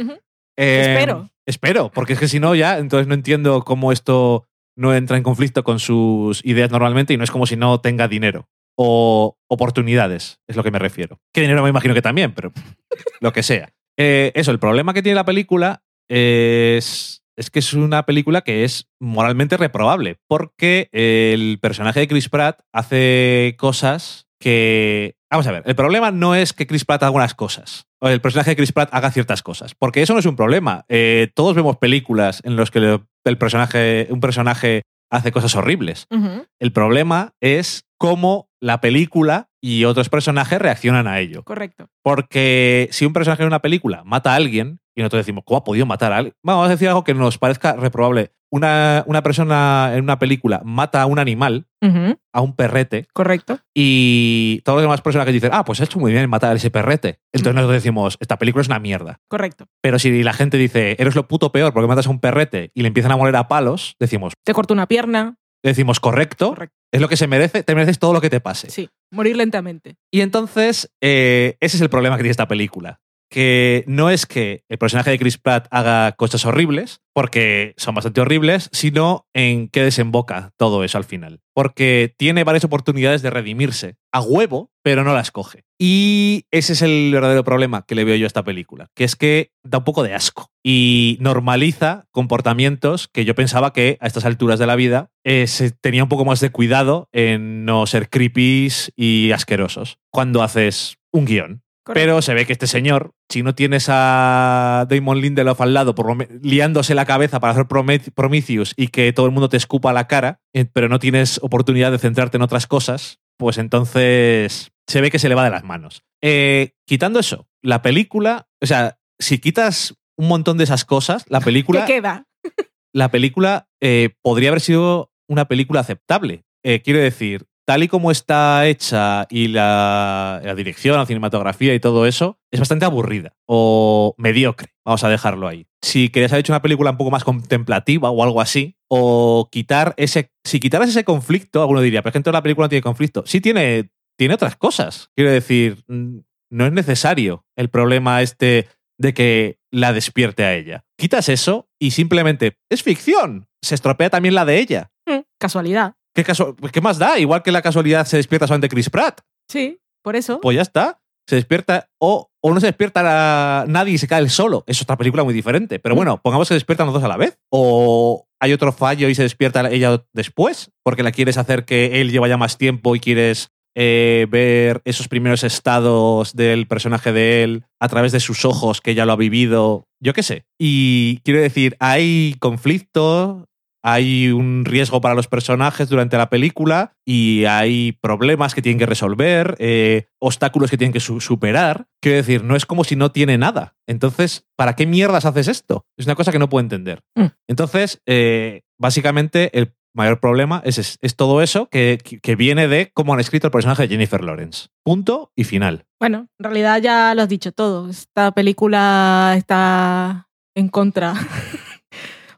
Speaker 1: Espero.
Speaker 2: Espero, porque es que si no, ya, entonces no entiendo cómo esto no entra en conflicto con sus ideas normalmente y no es como si no tenga dinero o oportunidades, es lo que me refiero. Que dinero me imagino que también, pero lo que sea. Eh, eso, el problema que tiene la película es, es que es una película que es moralmente reprobable, porque el personaje de Chris Pratt hace cosas que... Vamos a ver, el problema no es que Chris Pratt haga algunas cosas, el personaje de Chris Pratt haga ciertas cosas, porque eso no es un problema. Eh, todos vemos películas en las que el personaje, un personaje hace cosas horribles. El problema es cómo la película y otros personajes reaccionan a ello.
Speaker 1: Correcto.
Speaker 2: Porque si un personaje en una película mata a alguien y nosotros decimos, ¿cómo ha podido matar a alguien? Vamos a decir algo que nos parezca reprobable. Una, una persona en una película mata a un animal, a un perrete.
Speaker 1: Correcto.
Speaker 2: Y todas las demás personas que dicen, ah, pues ha hecho muy bien matar a ese perrete. Entonces nosotros decimos, esta película es una mierda.
Speaker 1: Correcto.
Speaker 2: Pero si la gente dice, eres lo puto peor porque matas a un perrete y le empiezan a moler a palos, decimos,
Speaker 1: te corto una pierna.
Speaker 2: Decimos, correcto, es lo que se merece, te mereces todo lo que te pase.
Speaker 1: Sí, morir lentamente.
Speaker 2: Y entonces, eh, ese es el problema que tiene esta película que no es que el personaje de Chris Pratt haga cosas horribles, porque son bastante horribles, sino en qué desemboca todo eso al final. Porque tiene varias oportunidades de redimirse a huevo, pero no las coge. Y ese es el verdadero problema que le veo yo a esta película, que es que da un poco de asco y normaliza comportamientos que yo pensaba que a estas alturas de la vida eh, se tenía un poco más de cuidado en no ser creepy y asquerosos cuando haces un guion. Pero se ve que este señor, si no tienes a Damon Lindelof al lado por liándose la cabeza para hacer Prometheus y que todo el mundo te escupa la cara, eh, pero no tienes oportunidad de centrarte en otras cosas, pues entonces se ve que se le va de las manos. Eh, quitando eso, la película, o sea, si quitas un montón de esas cosas, la película...
Speaker 1: ¿Qué queda?
Speaker 2: la película eh, podría haber sido una película aceptable eh, quiero decir, tal y como está hecha y la, dirección, la cinematografía y todo eso, es bastante aburrida o mediocre. Vamos a dejarlo ahí. Si querías haber hecho una película un poco más contemplativa o algo así, o quitar ese. Si quitaras ese conflicto, alguno diría, pero toda la película no tiene conflicto. Sí tiene, tiene otras cosas. Quiero decir, no es necesario el problema este de que la despierte a ella. Quitas eso y simplemente es ficción. Se estropea también la de ella.
Speaker 1: Mm, casualidad.
Speaker 2: ¿Qué, ¿Qué más da? Igual que la casualidad se despierta solamente Chris Pratt.
Speaker 1: Sí, por eso.
Speaker 2: Pues ya está. Se despierta o, o no se despierta nadie y se cae el solo. Es otra película muy diferente. Pero mm. bueno, pongamos que se despiertan los dos a la vez. O hay otro fallo y se despierta ella después, porque la quieres hacer que él lleva ya más tiempo y quieres eh, ver esos primeros estados del personaje de él a través de sus ojos, que ya lo ha vivido, yo qué sé. Y quiero decir, hay conflicto, hay un riesgo para los personajes durante la película y hay problemas que tienen que resolver, eh, obstáculos que tienen que superar. Quiero decir, no es como si no tiene nada. Entonces, ¿para qué mierdas haces esto? Es una cosa que no puedo entender. Mm. Entonces, eh, básicamente, el mayor problema es, es, todo eso que, que, viene de cómo han escrito el personaje de Jennifer Lawrence. Punto y final.
Speaker 1: Bueno, en realidad ya lo has dicho todo. Esta película está en contra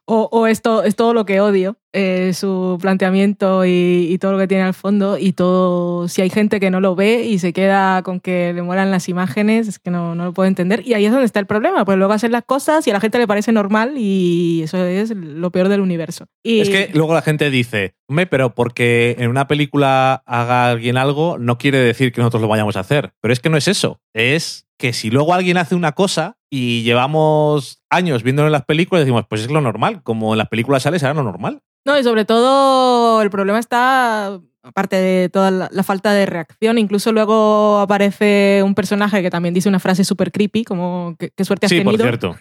Speaker 1: o, esto es todo lo que odio, eh, su planteamiento y, todo lo que tiene al fondo y todo, si hay gente que no lo ve y se queda con que le mueran las imágenes, es que no, no lo puedo entender. Y ahí es donde está el problema, pues luego hacen las cosas y a la gente le parece normal y eso es lo peor del universo. Y...
Speaker 2: Es que luego la gente dice, me pero porque en una película haga alguien algo no quiere decir que nosotros lo vayamos a hacer. Pero es que no es eso, es que si luego alguien hace una cosa y llevamos años viéndolo en las películas, decimos, pues es lo normal, como en las películas sale, será lo normal.
Speaker 1: No, y sobre todo el problema está, aparte de toda la, falta de reacción, incluso luego aparece un personaje que también dice una frase súper creepy, como qué suerte has tenido. Sí,
Speaker 2: por cierto.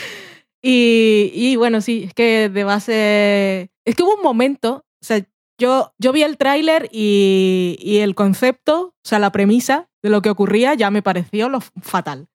Speaker 1: y, y bueno, sí, es que de base... Es que hubo un momento, o sea, yo, yo vi el tráiler y, y, el concepto, o sea, la premisa de lo que ocurría ya me pareció lo fatal.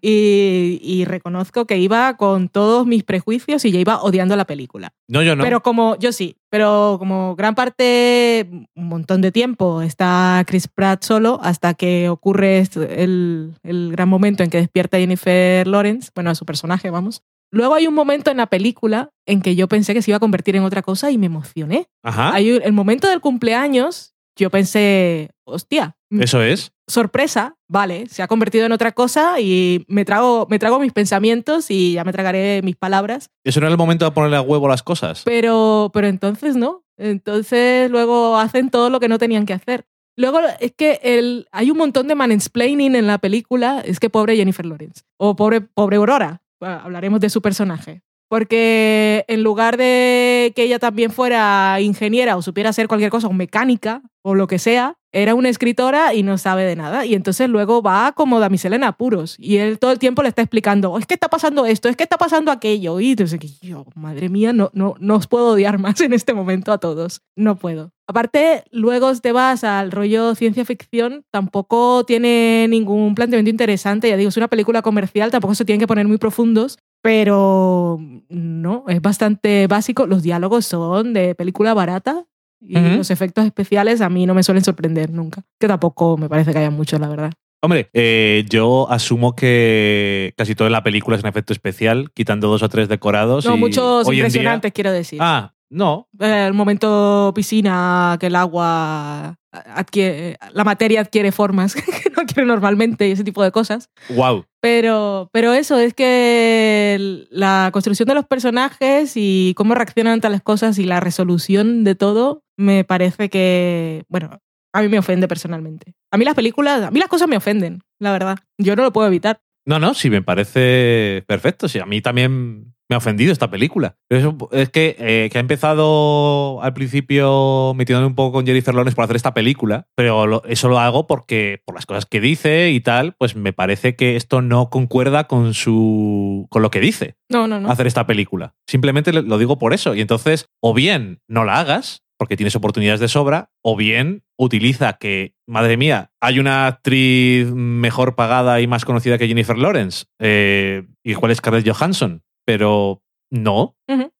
Speaker 1: y, y, reconozco que iba con todos mis prejuicios y ya iba odiando la película.
Speaker 2: No, yo no.
Speaker 1: Pero como, yo sí, pero como gran parte, un montón de tiempo, está Chris Pratt solo hasta que ocurre el, el gran momento en que despierta Jennifer Lawrence, bueno, a su personaje, vamos. Luego hay un momento en la película en que yo pensé que se iba a convertir en otra cosa y me emocioné.
Speaker 2: Ajá.
Speaker 1: Hay el momento del cumpleaños, yo pensé, hostia.
Speaker 2: Mm, Eso es.
Speaker 1: Sorpresa, vale, se ha convertido en otra cosa y me trago, me trago mis pensamientos y ya me tragaré mis palabras.
Speaker 2: Eso no era el momento de ponerle a huevo las cosas.
Speaker 1: Pero, pero entonces no. Entonces luego hacen todo lo que no tenían que hacer. Luego es que el, hay un montón de mansplaining en la película. Es que pobre Jennifer Lawrence. O pobre, pobre Aurora hablaremos de su personaje. Porque en lugar de que ella también fuera ingeniera o supiera hacer cualquier cosa, o mecánica o lo que sea, era una escritora y no sabe de nada. Y entonces luego va como damisela en apuros. Y él todo el tiempo le está explicando, es que está pasando esto, es que está pasando aquello. Y entonces, yo, madre mía, no, no, no os puedo odiar más en este momento a todos. No puedo. Aparte, luego te vas al rollo ciencia ficción, tampoco tiene ningún planteamiento interesante. Ya digo, es una película comercial, tampoco se tienen que poner muy profundos, pero no, es bastante básico. Los diálogos son de película barata y los efectos especiales a mí no me suelen sorprender nunca. Que tampoco me parece que haya mucho, la verdad.
Speaker 2: Hombre, eh, yo asumo que casi toda la película es un efecto especial, quitando dos o tres decorados.
Speaker 1: No, muchos impresionantes, quiero decir.
Speaker 2: Ah, no.
Speaker 1: Eh, el momento piscina, que el agua adquiere, la materia adquiere formas que no adquiere normalmente y ese tipo de cosas.
Speaker 2: Wow.
Speaker 1: Pero, pero eso, es que la construcción de los personajes y cómo reaccionan ante las cosas y la resolución de todo, me parece que, bueno, a mí me ofende personalmente. A mí las películas, a mí las cosas me ofenden, la verdad. Yo no lo puedo evitar.
Speaker 2: No, no, sí, me parece perfecto. Sí, a mí también me ha ofendido esta película. es que, eh, que ha empezado al principio metiéndome un poco con Jennifer Lawrence por hacer esta película, pero eso lo hago porque por las cosas que dice y tal, pues me parece que esto no concuerda con su con lo que dice.
Speaker 1: No, no, no.
Speaker 2: Hacer esta película. Simplemente lo digo por eso. Y entonces, o bien no la hagas, porque tienes oportunidades de sobra, o bien utiliza que, madre mía, hay una actriz mejor pagada y más conocida que Jennifer Lawrence, eh, igual es Scarlett Johansson, pero no.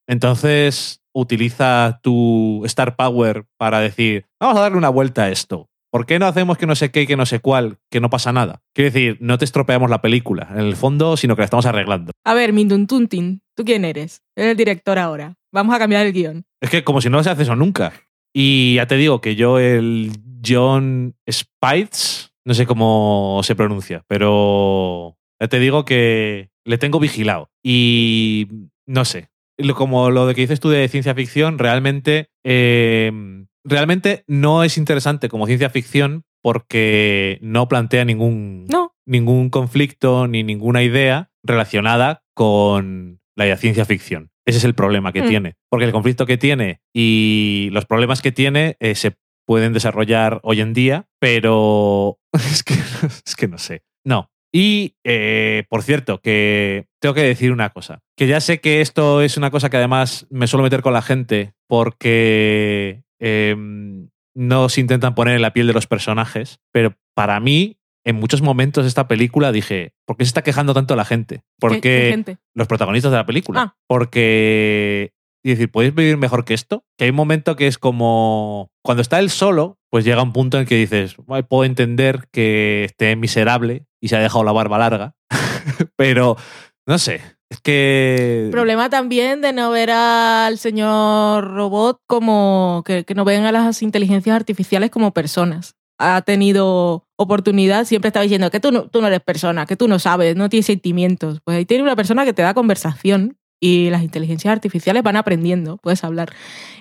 Speaker 2: Entonces, utiliza tu Star Power para decir, vamos a darle una vuelta a esto. ¿Por qué no hacemos que no sé qué, que no sé cuál, que no pasa nada? Quiero decir, no te estropeamos la película, en el fondo, sino que la estamos arreglando.
Speaker 1: A ver, Minduntuntin, ¿tú quién eres? Eres el director ahora. Vamos a cambiar el guion.
Speaker 2: Es que como si no se hace eso nunca. Y ya te digo que yo, el John Spites, no sé cómo se pronuncia, pero ya te digo que le tengo vigilado. Y no sé, como lo de que dices tú de ciencia ficción, realmente, eh, realmente no es interesante como ciencia ficción porque no plantea ningún, ningún conflicto ni ninguna idea relacionada con la ciencia ficción. Ese es el problema que mm. tiene. Porque el conflicto que tiene y los problemas que tiene eh, se pueden desarrollar hoy en día, pero es que, es que no sé. No, y, eh, por cierto, que tengo que decir una cosa, que ya sé que esto es una cosa que además me suelo meter con la gente porque em, no se intentan poner en la piel de los personajes, pero para mí, en muchos momentos de esta película dije, ¿por qué se está quejando tanto la gente? Porque los protagonistas de la película. Ah. Porque y decir, ¿podéis vivir mejor que esto? Que hay un momento que es como. Cuando está él solo, pues llega un punto en que dices, puedo entender que esté miserable y se ha dejado la barba larga. Pero, no sé. Es que.
Speaker 1: Problema también de no ver al señor robot como. que, no ven a las inteligencias artificiales como personas. Ha tenido oportunidad, siempre estaba diciendo que tú no, tú no eres persona, que tú no sabes, no tienes sentimientos. Pues ahí tiene una persona que te da conversación y las inteligencias artificiales van aprendiendo, puedes hablar.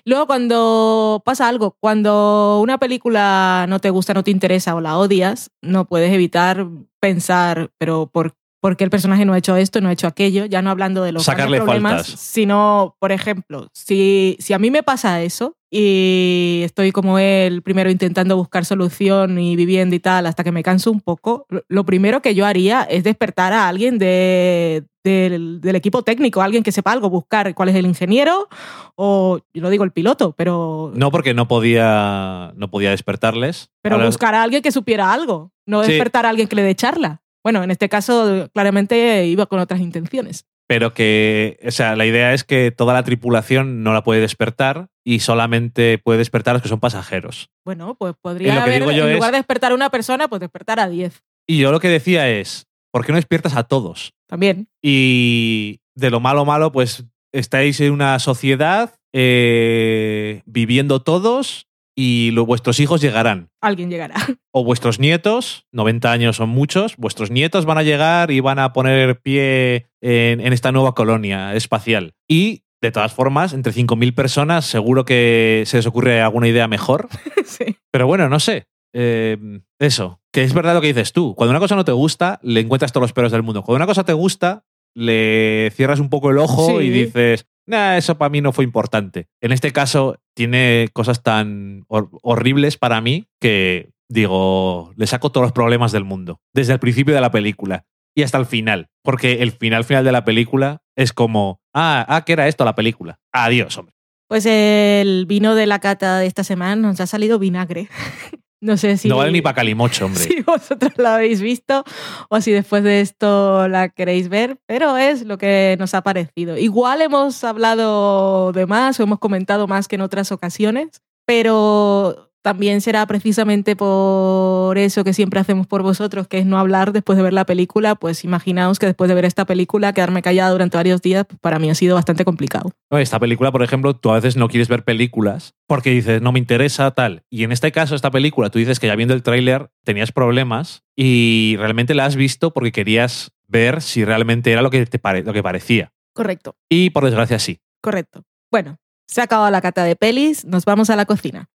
Speaker 1: Luego cuando pasa algo, cuando una película no te gusta, no te interesa o la odias, no puedes evitar pensar, pero ¿por, ¿por qué el personaje no ha hecho esto, no ha hecho aquello? Ya no hablando de los problemas, sino, por ejemplo, si, si a mí me pasa eso y estoy como él, primero intentando buscar solución y viviendo y tal, hasta que me canso un poco, lo primero que yo haría es despertar a alguien de, del, equipo técnico, alguien que sepa algo, buscar cuál es el ingeniero o, yo no digo el piloto, pero...
Speaker 2: No, porque no podía, no podía despertarles.
Speaker 1: Pero buscar a alguien que supiera algo, no despertar a alguien que le dé charla. Bueno, en este caso claramente iba con otras intenciones.
Speaker 2: Pero que, o sea, la idea es que toda la tripulación no la puede despertar y solamente puede despertar a los que son pasajeros.
Speaker 1: Bueno, pues podría haber, en lugar de despertar a una persona, pues despertar a diez.
Speaker 2: Y yo lo que decía es, ¿por qué no despiertas a todos?
Speaker 1: También.
Speaker 2: Y de lo malo malo, pues estáis en una sociedad eh, viviendo todos y vuestros hijos llegarán.
Speaker 1: Alguien llegará.
Speaker 2: O vuestros nietos, 90 años son muchos, vuestros nietos van a llegar y van a poner pie en, esta nueva colonia espacial. Y, de todas formas, entre 5.000 personas seguro que se les ocurre alguna idea mejor. sí. Pero bueno, no sé. Em, eso, que es verdad lo que dices tú. Cuando una cosa no te gusta, le encuentras todos los peros del mundo. Cuando una cosa te gusta, le cierras un poco el ojo y dices, nah, eso para mí no fue importante. En este caso, tiene cosas tan horribles para mí que digo, le saco todos los problemas del mundo. Desde el principio de la película y hasta el final. Porque el final final de la película es como, ah, ah, ¿qué era esto la película? Adiós, hombre.
Speaker 1: Pues el vino de la cata de esta semana nos ha salido vinagre. No sé si.
Speaker 2: No vale ni para calimocho, hombre.
Speaker 1: Si vosotros la habéis visto o si después de esto la queréis ver, pero es lo que nos ha parecido. Igual hemos hablado de más o hemos comentado más que en otras ocasiones, pero también será precisamente por eso que siempre hacemos por vosotros, que es no hablar después de ver la película. Pues imaginaos que después de ver esta película, quedarme callada durante varios días, pues para mí ha sido bastante complicado.
Speaker 2: Esta película, por ejemplo, tú a veces no quieres ver películas porque dices, no me interesa tal. Y en este caso, esta película, tú dices que ya viendo el tráiler tenías problemas y realmente la has visto porque querías ver si realmente era lo que, te lo que parecía.
Speaker 1: Correcto.
Speaker 2: Y por desgracia sí.
Speaker 1: Correcto. Bueno, se ha acabado la cata de pelis, nos vamos a la cocina.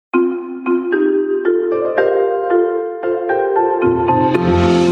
Speaker 1: Música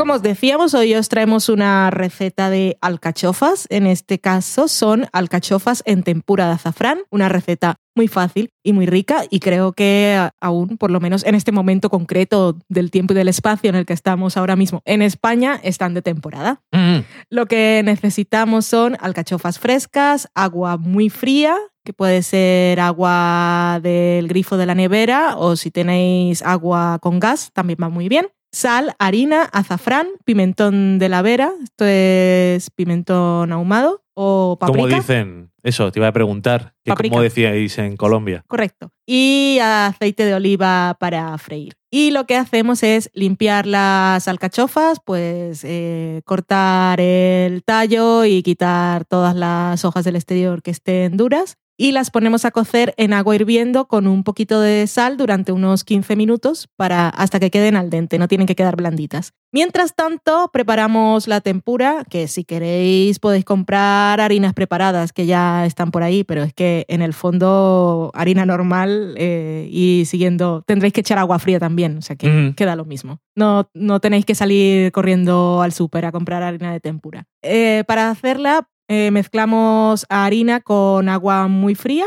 Speaker 1: Como os decíamos, hoy os traemos una receta de alcachofas. En este caso son alcachofas en tempura de azafrán, una receta muy fácil y muy rica y creo que aún, por lo menos en este momento concreto del tiempo y del espacio en el que estamos ahora mismo en España, están de temporada.
Speaker 2: Mm.
Speaker 1: Lo que necesitamos son alcachofas frescas, agua muy fría, que puede ser agua del grifo de la nevera o si tenéis agua con gas, también va muy bien sal, harina, azafrán, pimentón de la vera, esto es pimentón ahumado o paprika.
Speaker 2: ¿Cómo dicen? Eso, te iba a preguntar. ¿Cómo decíais en Colombia?
Speaker 1: Correcto. Y aceite de oliva para freír. Y lo que hacemos es limpiar las alcachofas, pues eh, cortar el tallo y quitar todas las hojas del exterior que estén duras y las ponemos a cocer en agua hirviendo con un poquito de sal durante unos 15 minutos para hasta que queden al dente, no tienen que quedar blanditas. Mientras tanto, preparamos la tempura, que si queréis podéis comprar harinas preparadas que ya están por ahí, pero es que en el fondo harina normal eh, y siguiendo tendréis que echar agua fría también, o sea que queda lo mismo. No, no tenéis que salir corriendo al súper a comprar harina de tempura. Eh, para hacerla eh, mezclamos harina con agua muy fría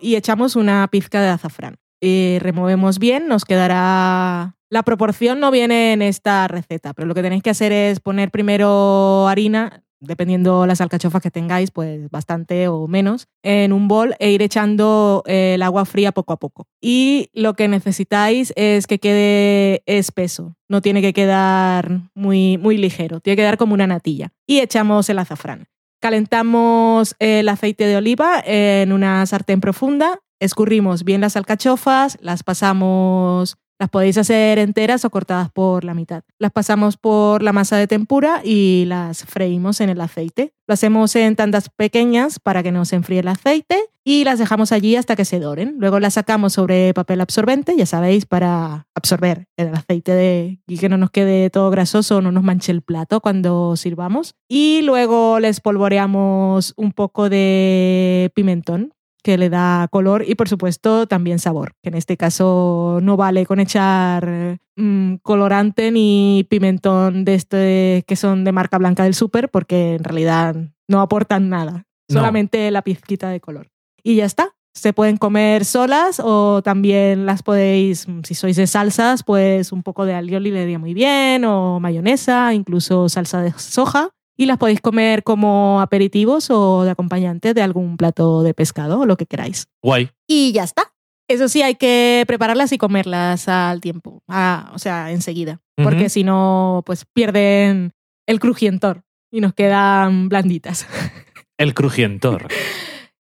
Speaker 1: y echamos una pizca de azafrán. Y removemos bien, nos quedará... La proporción no viene en esta receta, pero lo que tenéis que hacer es poner primero harina, dependiendo las alcachofas que tengáis, pues bastante o menos, en un bol e ir echando el agua fría poco a poco. Y lo que necesitáis es que quede espeso, no tiene que quedar muy, muy ligero, tiene que quedar como una natilla. Y echamos el azafrán. Calentamos el aceite de oliva en una sartén profunda, escurrimos bien las alcachofas, las pasamos, las podéis hacer enteras o cortadas por la mitad. Las pasamos por la masa de tempura y las freímos en el aceite. Lo hacemos en tandas pequeñas para que no se enfríe el aceite y las dejamos allí hasta que se doren. Luego las sacamos sobre papel absorbente, ya sabéis, para absorber el aceite y que no nos quede todo grasoso, no nos manche el plato cuando sirvamos. Y luego les polvoreamos un poco de pimentón que le da color y por supuesto también sabor, que en este caso no vale con echar mm, colorante ni pimentón de este que son de marca blanca del súper porque en realidad no aportan nada, solamente la pizquita de color y ya está. Se pueden comer solas o también las podéis, si sois de salsas, pues un poco de alioli le iría muy bien, o mayonesa, incluso salsa de soja. Y las podéis comer como aperitivos o de acompañante de algún plato de pescado o lo que queráis.
Speaker 2: Guay.
Speaker 1: Y ya está. Eso sí, hay que prepararlas y comerlas al tiempo, o sea, enseguida, porque si no, pues pierden el crujientor y nos quedan blanditas.
Speaker 2: El crujientor.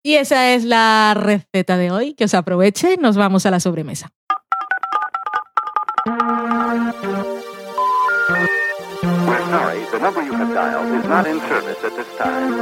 Speaker 1: Y esa es la receta de hoy. Que os aproveche y nos vamos a la sobremesa. Sorry, the number you have dialed is not in service at this time.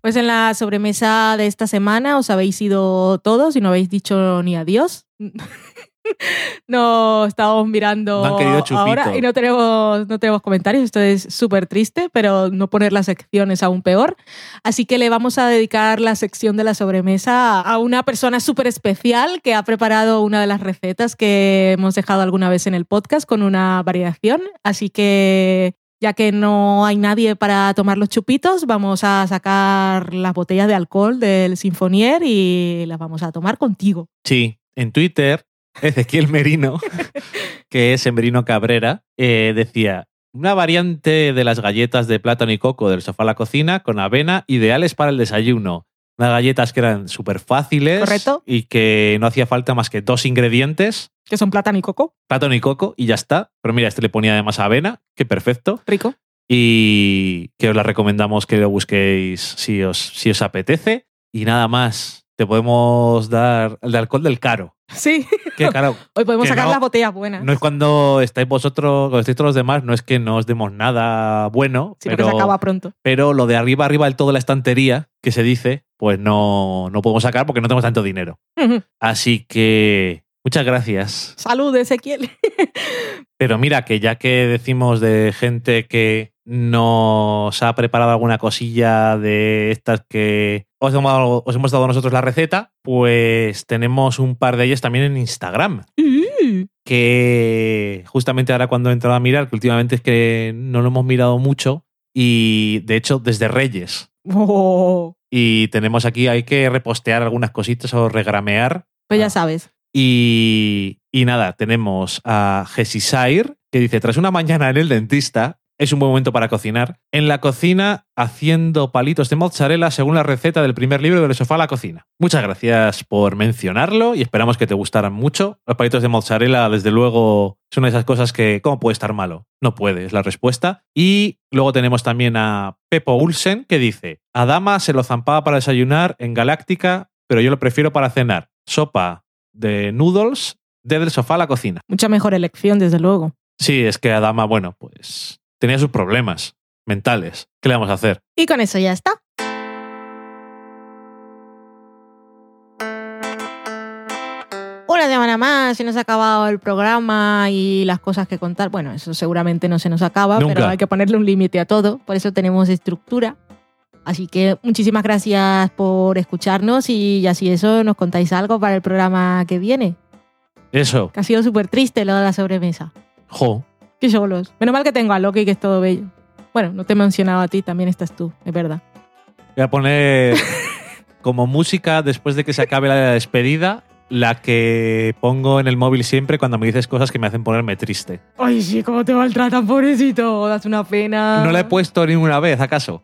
Speaker 1: Pues en la sobremesa de esta semana os habéis ido todos y no habéis dicho ni adiós. no estábamos mirando ahora y no tenemos, no tenemos comentarios. Esto es súper triste, pero no poner las secciones aún peor. Así que le vamos a dedicar la sección de la sobremesa a una persona súper especial que ha preparado una de las recetas que hemos dejado alguna vez en el podcast con una variación. Así que ya que no hay nadie para tomar los chupitos, vamos a sacar las botellas de alcohol del Sinfonier y las vamos a tomar contigo.
Speaker 2: Sí, en Twitter, Ezequiel Merino, que es Merino Cabrera, eh, decía, una variante de las galletas de plátano y coco del sofá a la cocina con avena, ideales para el desayuno. Unas galletas que eran súper fáciles
Speaker 1: Correcto.
Speaker 2: y que no hacía falta más que dos ingredientes.
Speaker 1: Que son plátano y coco.
Speaker 2: Plátano y coco y ya está. Pero mira, este le ponía además avena, que perfecto.
Speaker 1: Rico.
Speaker 2: Y que os la recomendamos que lo busquéis si os, si os apetece. Y nada más. Te podemos dar el de alcohol del caro.
Speaker 1: Sí.
Speaker 2: Que claro,
Speaker 1: Hoy podemos sacar las botellas buenas.
Speaker 2: No es cuando estáis vosotros, cuando estáis todos los demás, no es que no os demos nada bueno.
Speaker 1: pero, que se acaba pronto.
Speaker 2: Pero lo de arriba, arriba del todo la estantería, que se dice, pues no, no podemos sacar porque no tenemos tanto dinero. Así que Muchas gracias.
Speaker 1: Salud, Ezequiel.
Speaker 2: Pero mira, que ya que decimos de gente que nos ha preparado alguna cosilla de estas que os hemos, os hemos dado nosotros la receta, pues tenemos un par de ellas también en Instagram.
Speaker 1: Mm.
Speaker 2: Que justamente ahora cuando he entrado a mirar, que últimamente es que no lo hemos mirado mucho, y de hecho desde Reyes.
Speaker 1: Oh.
Speaker 2: Y tenemos aquí, hay que repostear algunas cositas o regramear.
Speaker 1: Pues ya sabes.
Speaker 2: Y, nada, tenemos a Gesisire, que dice, tras una mañana en el dentista, es un buen momento para cocinar. En la cocina, haciendo palitos de mozzarella según la receta del primer libro del sofá a la cocina. Muchas gracias por mencionarlo y esperamos que te gustaran mucho. Los palitos de mozzarella, desde luego, son esas cosas que, ¿cómo puede estar malo? No puede, es la respuesta. Y luego tenemos también a Pepo Ulsen, que dice, a Dama se lo zampaba para desayunar en Galáctica, pero yo lo prefiero para cenar. Sopa de noodles desde el sofá a la cocina.
Speaker 1: Mucha mejor elección, desde luego.
Speaker 2: Sí, es que Adama, bueno, pues tenía sus problemas mentales. ¿Qué le vamos a hacer?
Speaker 1: Y con eso ya está. Una semana más, se nos ha acabado el programa y las cosas que contar. Bueno, eso seguramente no se nos acaba,
Speaker 2: Nunca.
Speaker 1: pero hay que ponerle un límite a todo. Por eso tenemos estructura. Así que muchísimas gracias por escucharnos y así eso nos contáis algo para el programa que viene.
Speaker 2: Eso.
Speaker 1: Que ha sido súper triste lo de la sobremesa.
Speaker 2: Jo.
Speaker 1: Qué solos. Menos mal que tengo a Loki, que es todo bello. Bueno, no te he mencionado a ti, también estás tú, es verdad.
Speaker 2: Voy a poner como música después de que se acabe la despedida, la que pongo en el móvil siempre cuando me dices cosas que me hacen ponerme triste.
Speaker 1: Ay, sí, cómo te maltratan, pobrecito. Das una pena.
Speaker 2: No la he puesto ni una vez, ¿acaso?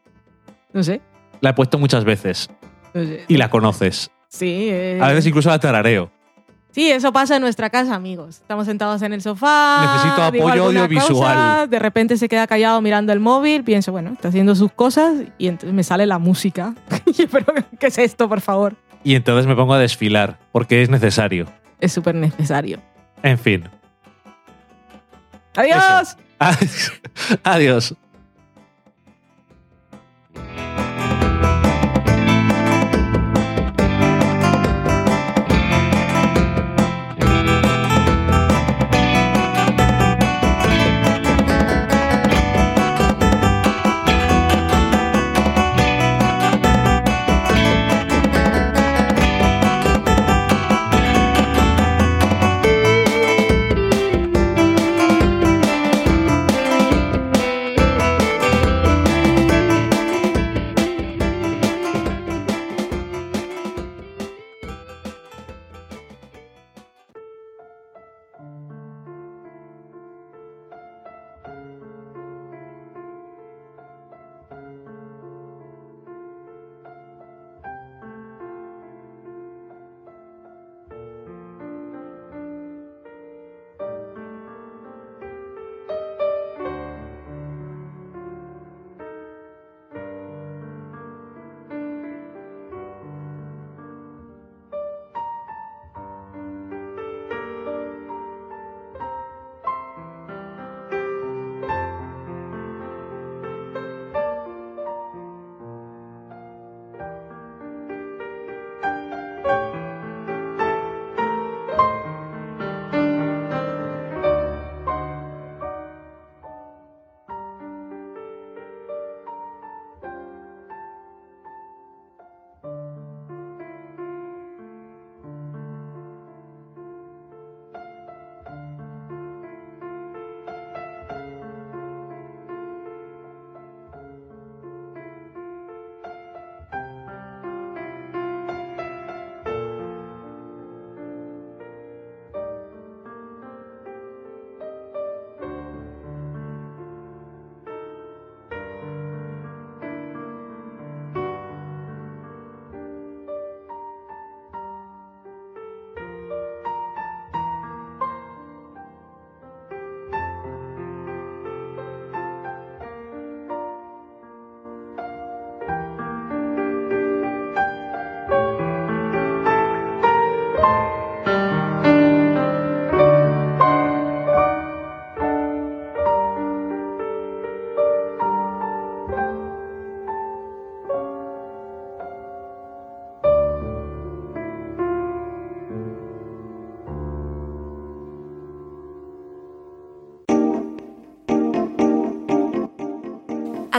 Speaker 1: No sé.
Speaker 2: La he puesto muchas veces
Speaker 1: no sé.
Speaker 2: y la conoces.
Speaker 1: Sí, eh.
Speaker 2: A veces incluso la tarareo.
Speaker 1: Sí, eso pasa en nuestra casa, amigos. Estamos sentados en el sofá.
Speaker 2: Necesito apoyo audiovisual.
Speaker 1: cosa, de repente se queda callado mirando el móvil. Pienso, bueno, está haciendo sus cosas y entonces me sale la música. Y Pero, ¿qué es esto, por favor?
Speaker 2: Y entonces me pongo a desfilar, porque es necesario.
Speaker 1: Es súper necesario.
Speaker 2: En fin.
Speaker 1: ¡Adiós!
Speaker 2: Adiós.